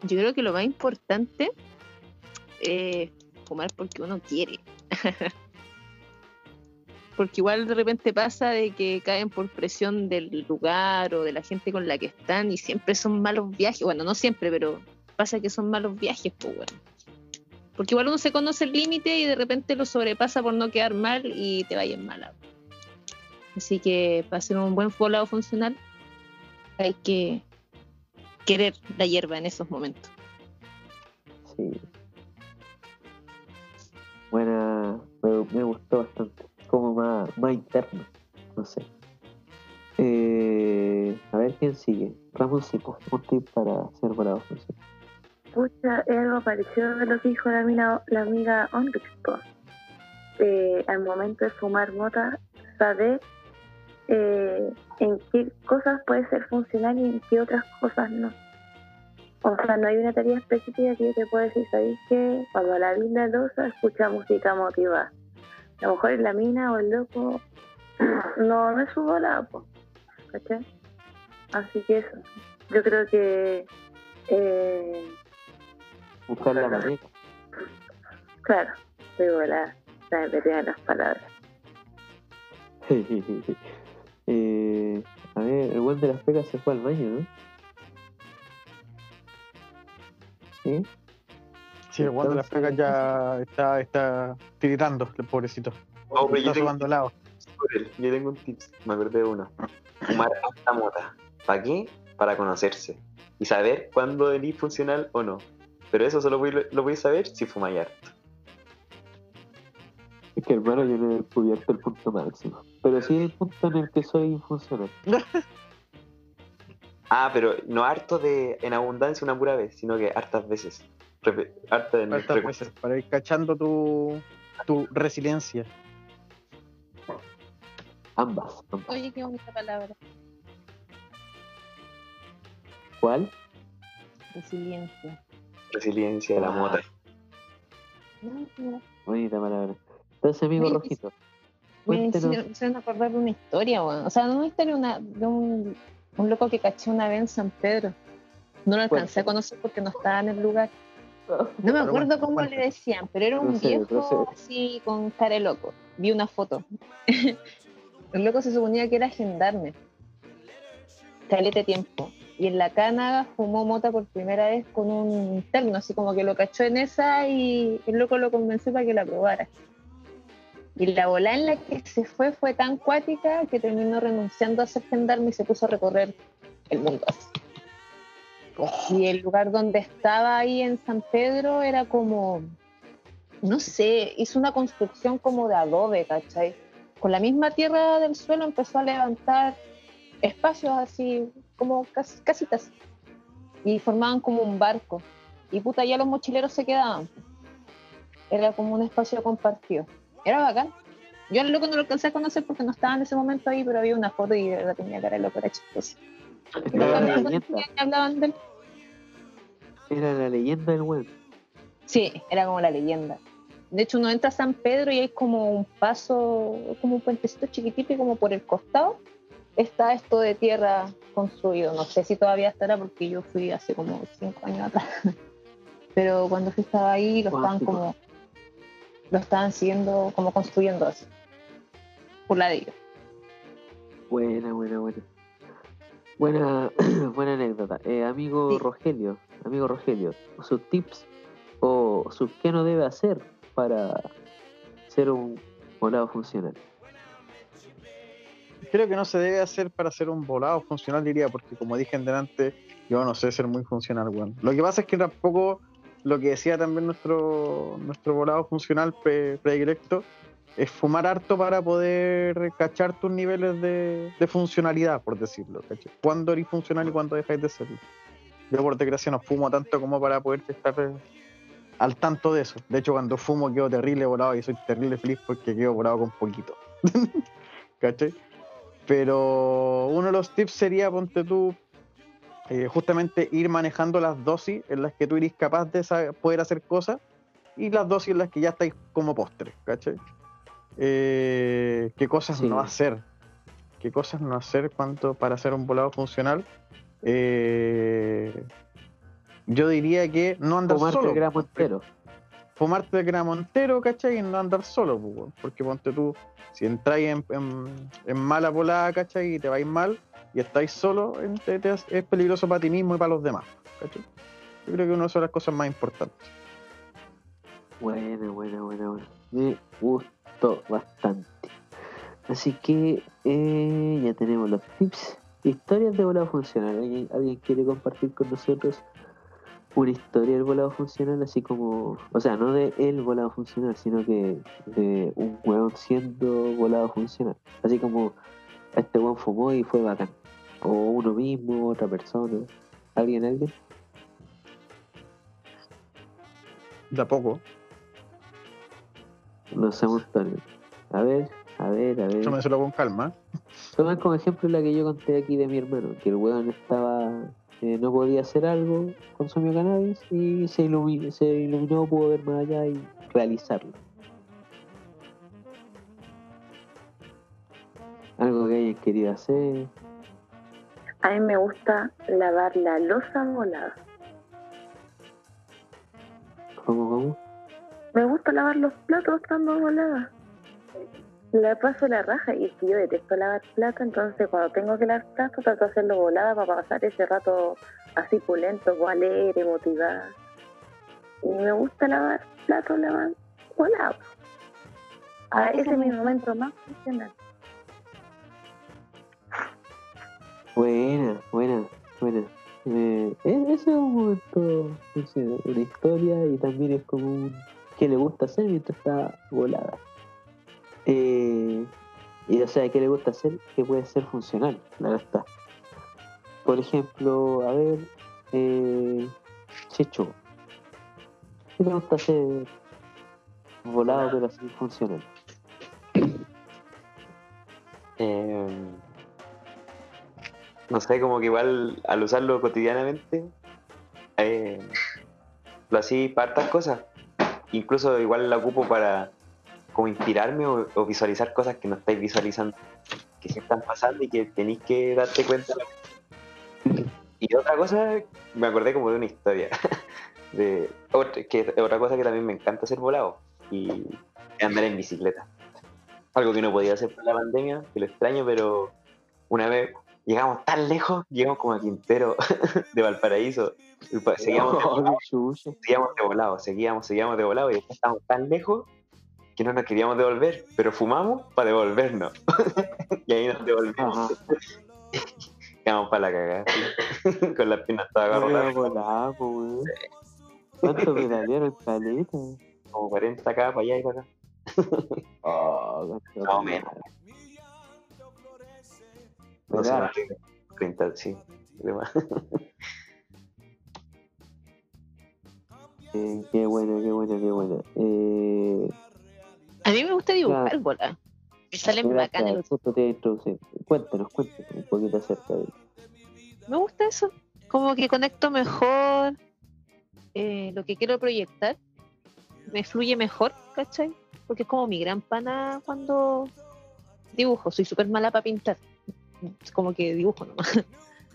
Yo creo que lo más importante es fumar porque uno quiere. porque igual de repente pasa de que caen por presión del lugar o de la gente con la que están y siempre son malos viajes. Bueno, no siempre, pero pasa que son malos viajes, pues bueno. Porque igual uno se conoce el límite y de repente lo sobrepasa por no quedar mal y te vayas mal. Así que para hacer un buen volado funcional hay que querer la hierba en esos momentos. Sí. Buena, me, gustó bastante. Como más, más interno, no sé. Eh, a ver quién sigue. Ramón un tip para hacer volado funcional. Pucha, es algo parecido a lo que dijo la, mina- la amiga Onrix, po. Eh, al momento de fumar mota, saber eh, en qué cosas puede ser funcional y en qué otras cosas no. O sea, no hay una tarea específica que yo te pueda decir, ¿sabéis que Cuando la linda losa escucha música motivada. A lo mejor en la mina o el loco no, no es su bola, po. ¿cachai? Así que eso. Yo creo que eh, Buscar la manera. Claro, soy volada, se me perdían las palabras. eh, a ver, el buen de las pegas se fue al baño, ¿no? ¿Sí? Sí, el guante de las pegas ya está, está tiritando, el pobrecito. Oh, pero yo está tengo, lado. yo tengo un tip, me acordé de uno. Fumar hasta mota. ¿Para qué? Para conocerse. Y saber cuándo es funcional o no. Pero eso solo voy- lo voy a saber si fumáis harto. Es que hermano yo no he descubierto el punto máximo. Pero sí el punto en el que soy infuncional. Ah, pero no harto de en abundancia una pura vez, sino que hartas veces. Repe- harta en Hartas veces, para ir cachando tu, tu resiliencia. Ambas. ambas. Oye, qué bonita palabra. ¿Cuál? Resiliencia. Resiliencia de la Ah. mota. Bonita palabra. Entonces, amigo Oye, Rojito, Me cuéntenos. hicieron- me acordar de una historia. O sea, no una historia una, de un, un loco que caché una vez en San Pedro. No lo alcancé a conocer porque no estaba en el lugar. No me acuerdo cómo le decían, pero era un Procede, viejo procede. así con cara de loco. Vi una foto. el loco se suponía que era gendarme. Calete tiempo. Y en la cana fumó mota por primera vez con un interno, así como que lo cachó en esa y el loco lo convenció para que la probara. Y la bola en la que se fue fue tan cuática que terminó renunciando a ser gendarme y se puso a recorrer el mundo. así. Y el lugar donde estaba ahí en San Pedro era como, no sé, hizo una construcción como de adobe, ¿cachai? Con la misma tierra del suelo empezó a levantar espacios así, como cas- casitas. Y formaban como un barco. Y puta, ya los mochileros se quedaban. Era como un espacio compartido. Era bacán. Yo al loco no lo alcancé a conocer porque no estaba en ese momento ahí, pero había una foto y la tenía cara de loco, era chistoso. Y los Era la amigos leyenda, que hablaban de él. era la leyenda del web. Sí, era como la leyenda. De hecho, uno entra a San Pedro y hay como un paso, como un puentecito chiquitito y como por el costado está esto de tierra construido. No sé si todavía estará porque yo fui hace como cinco años atrás. Pero cuando fui estaba ahí lo estaban como, lo estaban siguiendo, como construyendo así. Por la de ellos. Buena, buena, buena. Buena, buena anécdota. Eh, amigo Sí. Rogelio, amigo Rogelio, sus tips o sus qué no debe hacer para ser un volado funcional. Creo que no se debe hacer para hacer un volado funcional, diría, porque como dije en delante, yo no sé ser muy funcional, weón. Lo que pasa es que tampoco lo que decía también nuestro, nuestro volado funcional pre- predilecto es fumar harto para poder cachar tus niveles de, de funcionalidad, por decirlo. ¿cachai? Cuándo eres funcional y cuándo dejáis de serlo. Yo por desgracia no fumo tanto como para poder estar eh, al tanto de eso. De hecho, cuando fumo quedo terrible volado y soy terrible feliz porque quedo volado con poquito. ¿Cachai? Pero uno de los tips sería, ponte tú, eh, justamente ir manejando las dosis en las que tú eres capaz de poder hacer cosas y las dosis en las que ya estáis como postre, ¿cachai? Eh, ¿Qué cosas Sí. no hacer? ¿Qué cosas no hacer cuanto para hacer un volado funcional? Eh, yo diría que no andar Tomarte solo. el gramo entero. Fumarte el gramo entero, ¿cachai? Y no andar solo, pues, porque ponte tú, si entráis en, en- mala volada, ¿cachai? Y te vais mal y estáis solo, te- es peligroso para ti mismo y para los demás, ¿cachai? Yo creo que una de las cosas más importantes. Buena, buena, buena, buena. Me gustó bastante. Así que eh, ya tenemos los tips. Historias de volado funcional. ¿Alguien, alguien quiere compartir con nosotros una historia del volado funcional? Así como, o sea, no de el volado funcional, sino que de un weón siendo volado funcional. Así como este weón fumó y fue bacán. O uno mismo, otra persona. ¿Alguien, alguien? De a poco. No sé. A ver, a ver, a ver. Tómenselo con calma. Tomen como ejemplo la que yo conté aquí de mi hermano, que el weón estaba, eh, no podía hacer algo, consumió cannabis y se iluminó, se iluminó, pudo ver más allá y realizarlo. Algo que hayan querido hacer. A mí me gusta lavar la losa volada. ¿Cómo, cómo? Me gusta lavar los platos estando volada. La paso la raja y es que yo detesto lavar platos, entonces cuando tengo que lavar platos trato de hacerlo volada para pasar ese rato así pulento, alegre, motivada. Y me gusta lavar platos, lavar volado. Ah, ese es mi momento más funcional. Buena, buena, buena. Eh, e- ese es un momento, no sé, una historia y también es como un que le gusta hacer mientras está volada. Eh, y o sea, ¿qué le gusta hacer? Que puede ser funcional, la verdad. Por ejemplo, a ver, eh, Checho, ¿qué te gusta hacer volado pero así funcional? Eh, no sé, como que igual al usarlo cotidianamente, eh, lo así para hartas cosas. Incluso igual la ocupo para como inspirarme o, o visualizar cosas que no estáis visualizando, que se están pasando y que tenéis que darte cuenta. Y otra cosa, me acordé como de una historia. de otra, que otra cosa que también me encanta hacer volado y andar en bicicleta. Algo que no podía hacer por la pandemia, que lo extraño, pero una vez llegamos tan lejos, llegamos como a Quintero de Valparaíso. y pa- Seguíamos de volado, seguíamos de volado, seguíamos, seguíamos de volado y estábamos tan lejos que no nos queríamos devolver, pero fumamos para devolvernos. y ahí nos devolvimos. Quedamos para la cagada, sí. con las piernas todas agarradas. po, weón. ¿Cuánto pedalearon caleta? Como 40 acá, para allá y para acá. Oh, Más o menos. No sé, Verdad. 30, sí. Eh, qué bueno, qué bueno, qué bueno. Eh, A mí me gusta dibujar, bola. Me salen bacanas. justo te introducir. Cuéntanos, cuéntanos un poquito acerca de Me gusta eso. Como que conecto mejor eh, lo que quiero proyectar. Me fluye mejor, ¿cachai? Porque es como mi gran pana cuando dibujo. Soy súper mala para pintar. Es como que dibujo nomás.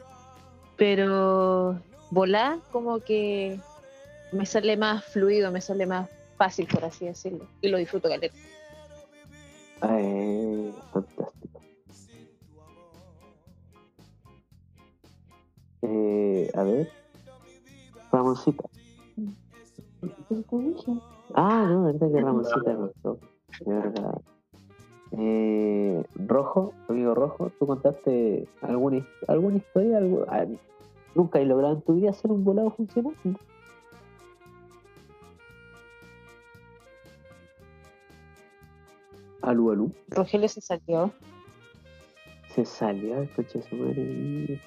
Pero volar como que me sale más fluido, me sale más fácil, por así decirlo. Y lo disfruto caleta. Eh, fantástico. Eh, a ver. Ramoncita. Ah, no, verdad que Ramoncita contó. De verdad. Eh, Rojo, amigo Rojo, ¿tú contaste alguna, alguna historia? Algo, ah, ¿Nunca has logrado en tu vida hacer un volado funcional? Alú, alú. Rogelio se salió. Se salió el coche su madre.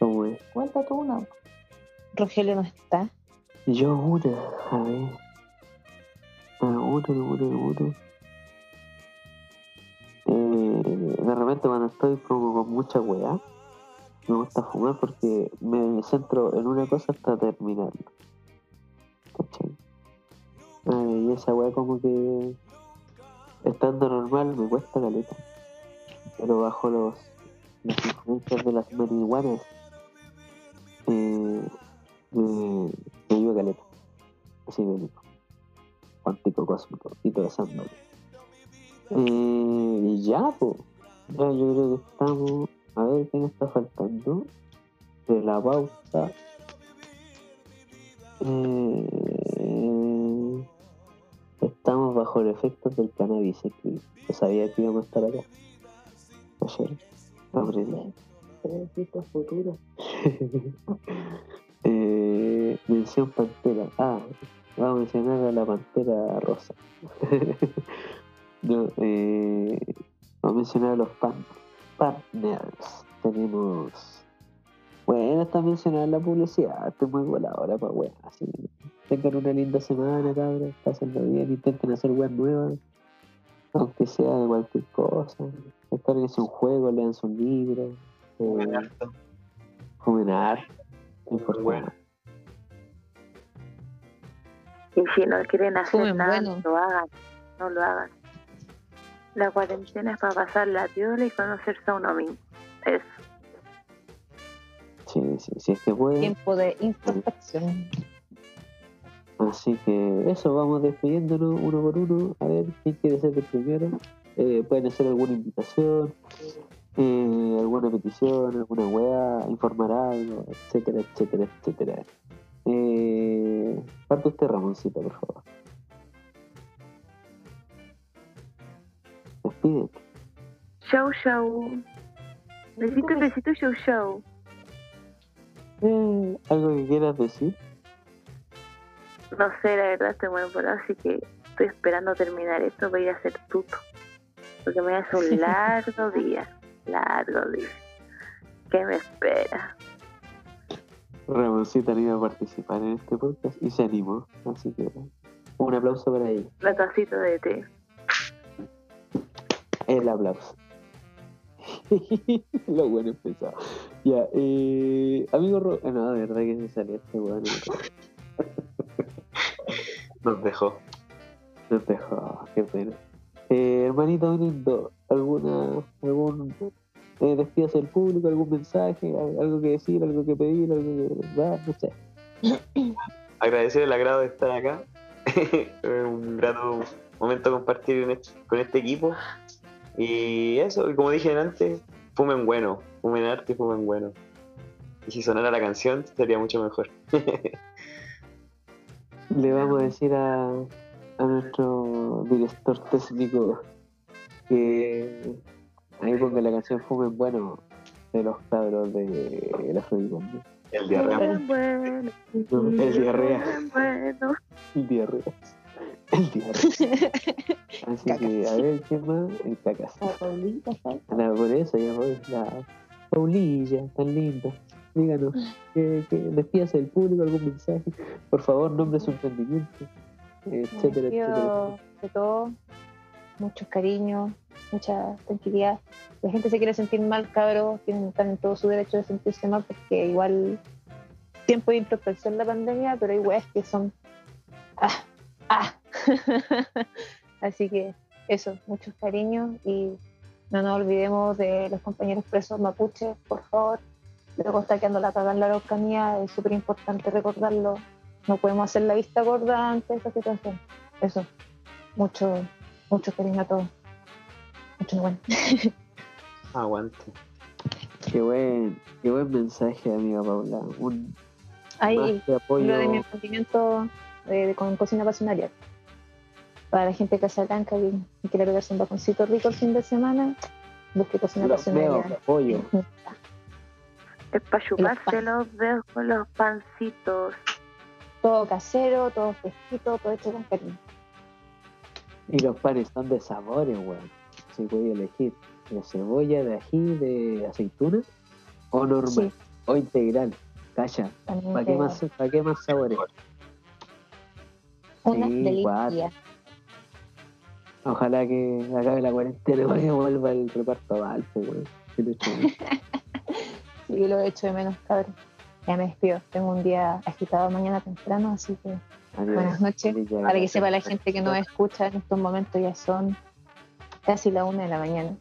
¿Cómo es? Cuenta tú una. Rogelio no está. Yo una, a ver. Uno, uno, uno. Eh, de repente cuando estoy como con mucha weá, me gusta fumar porque me centro en una cosa hasta terminarlo. ¿Cachai? Eh, y esa weá como que estando normal me cuesta caleta. Pero bajo los las influencias de las marihuanas eh, me, me ayuda caleta. Así de rico. Cuántico cósmico, Tito de Sandman. Eh, y ya, pues. Ya yo creo que estamos. A ver, ¿qué me está faltando? De la pauta. Eh, bajo los efectos del cannabis. escribí. Yo sabía que íbamos a estar acá. Ayer. Aprendí. Vistas futuras. eh, mención Pantera. Ah, vamos a mencionar a la Pantera Rosa. no, eh, vamos a mencionar a los pan- partners. Tenemos. Bueno, está mencionada en la publicidad. Estoy muy voladora para weas. Así tengan una linda semana, cabros. Pásenlo bien. Intenten hacer weas nuevas. Aunque sea de cualquier cosa. Descarguense un juego, lean un libro. Buen Eh, harto. Comen harto. Bueno. Y si no quieren hacer Fumen nada, bueno. no lo hagan. No lo hagan. La cuarentena es para pasar la piola y conocerse a uno mismo. Eso. Sí, sí, sí, es que pueden. Tiempo de introspección. Así que eso, vamos despidiéndonos uno por uno. A ver quién quiere ser el primero. Eh, pueden hacer alguna invitación, eh, alguna petición, alguna weá, informar algo, etcétera, etcétera, etcétera. Eh, parte usted, Ramoncita, por favor. Despídete. Show, show. Besito, besito, show, show. Eh, ¿Algo que quieras decir? No sé, la verdad estoy muy volada, así que estoy esperando terminar esto para ir a hacer tuto. Porque me hace un largo día. Largo día. ¿Qué me espera? Ramoncita no iba a participar en este podcast y se animó. Así que un aplauso para ella. La tacita de té. El aplauso. Lo bueno empezado. Ya, eh, amigo Ro... No, de verdad que se salió este weón. Nos dejó. No te jodas, qué pena. Eh, hermanito lindo, ¿alguna, algún, eh, despídase del público, algún mensaje, al- algo que decir, algo que pedir, algo que dar, no sé. Agradecer el agrado de estar acá. Un grato momento compartir este- con este equipo. Y eso, como dije antes, fumen bueno, fumen arte y fumen bueno. Y si sonara la canción, sería mucho mejor. Le vamos a decir a, a nuestro director técnico que ahí ponga la canción Fumen Bueno de los cabros de la Florida. El diarrea. Fumen bueno. No, el diarrea. bueno. El diarrea. El diarrea. Así que, a ver, ¿qué más? El cacas. La por eso ya voy. La Paulilla, tan linda. Díganos, que, que despídase del público, algún mensaje. Por favor, nombre su emprendimiento. Etcétera, etcétera. De todo, muchos cariños, mucha tranquilidad. La gente se quiere sentir mal, cabros, tienen están en todo su derecho de sentirse mal porque igual tiempo de introspección la pandemia, pero hay weas que son ah, ah. Así que eso, muchos cariños y no nos olvidemos de los compañeros presos mapuches, por favor. Luego está quedando la cagada en la Araucanía, es súper importante recordarlo. No podemos hacer la vista gorda ante esta situación. Eso, mucho, mucho cariño a todos. Mucho bueno. Aguante. Qué buen, qué buen mensaje, amiga Paula. Un Ahí, de apoyo. lo de mi emprendimiento eh, de- con cocina pasionaria. Para la gente de Casablanca que, quiere pegarse un baconcito rico el fin de semana, busque cocina pasionaria. apoyo. Es para chuparse los dedos con los pancitos. Todo casero, todo fresquito, todo hecho con cariño. Y los panes son de sabores, weón. Si voy a elegir de cebolla, de ají, de aceituna, o normal, Sí. o integral. Calla. ¿Para qué, más, ¿Para qué más sabores? Una Sí, delicia. Ojalá que acabe la cuarentena para que vuelva el reparto a Valpo, weón. Que lo echo he hecho de menos, cabrón. Ya me despido. Tengo un día agitado mañana temprano, así que Adiós. buenas noches. Para que sepa la gente que nos escucha en estos momentos ya son casi la una de la mañana.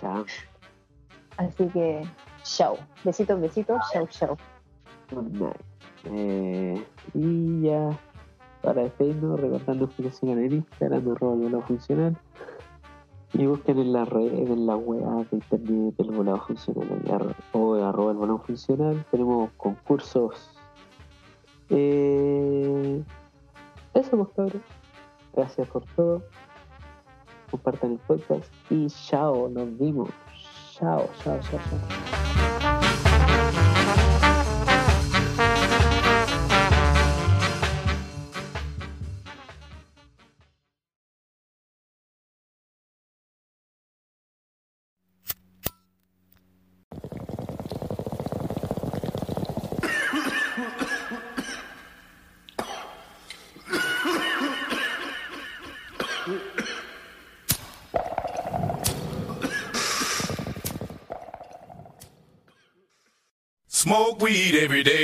Chao. Así que, chao. Besitos, besitos, chao, chao. Eh, y ya, para despedirnos, recordarnos que nos sigan en Instagram, arroba volado funcional. Y busquen en la red, en la web de internet, el volado funcional, o arroba el volado funcional. Tenemos concursos. Eh, eso, pues, cabrón. Gracias por todo. Compartan el podcast y chao, nos vimos. Chao, chao, chao, chao. Every day.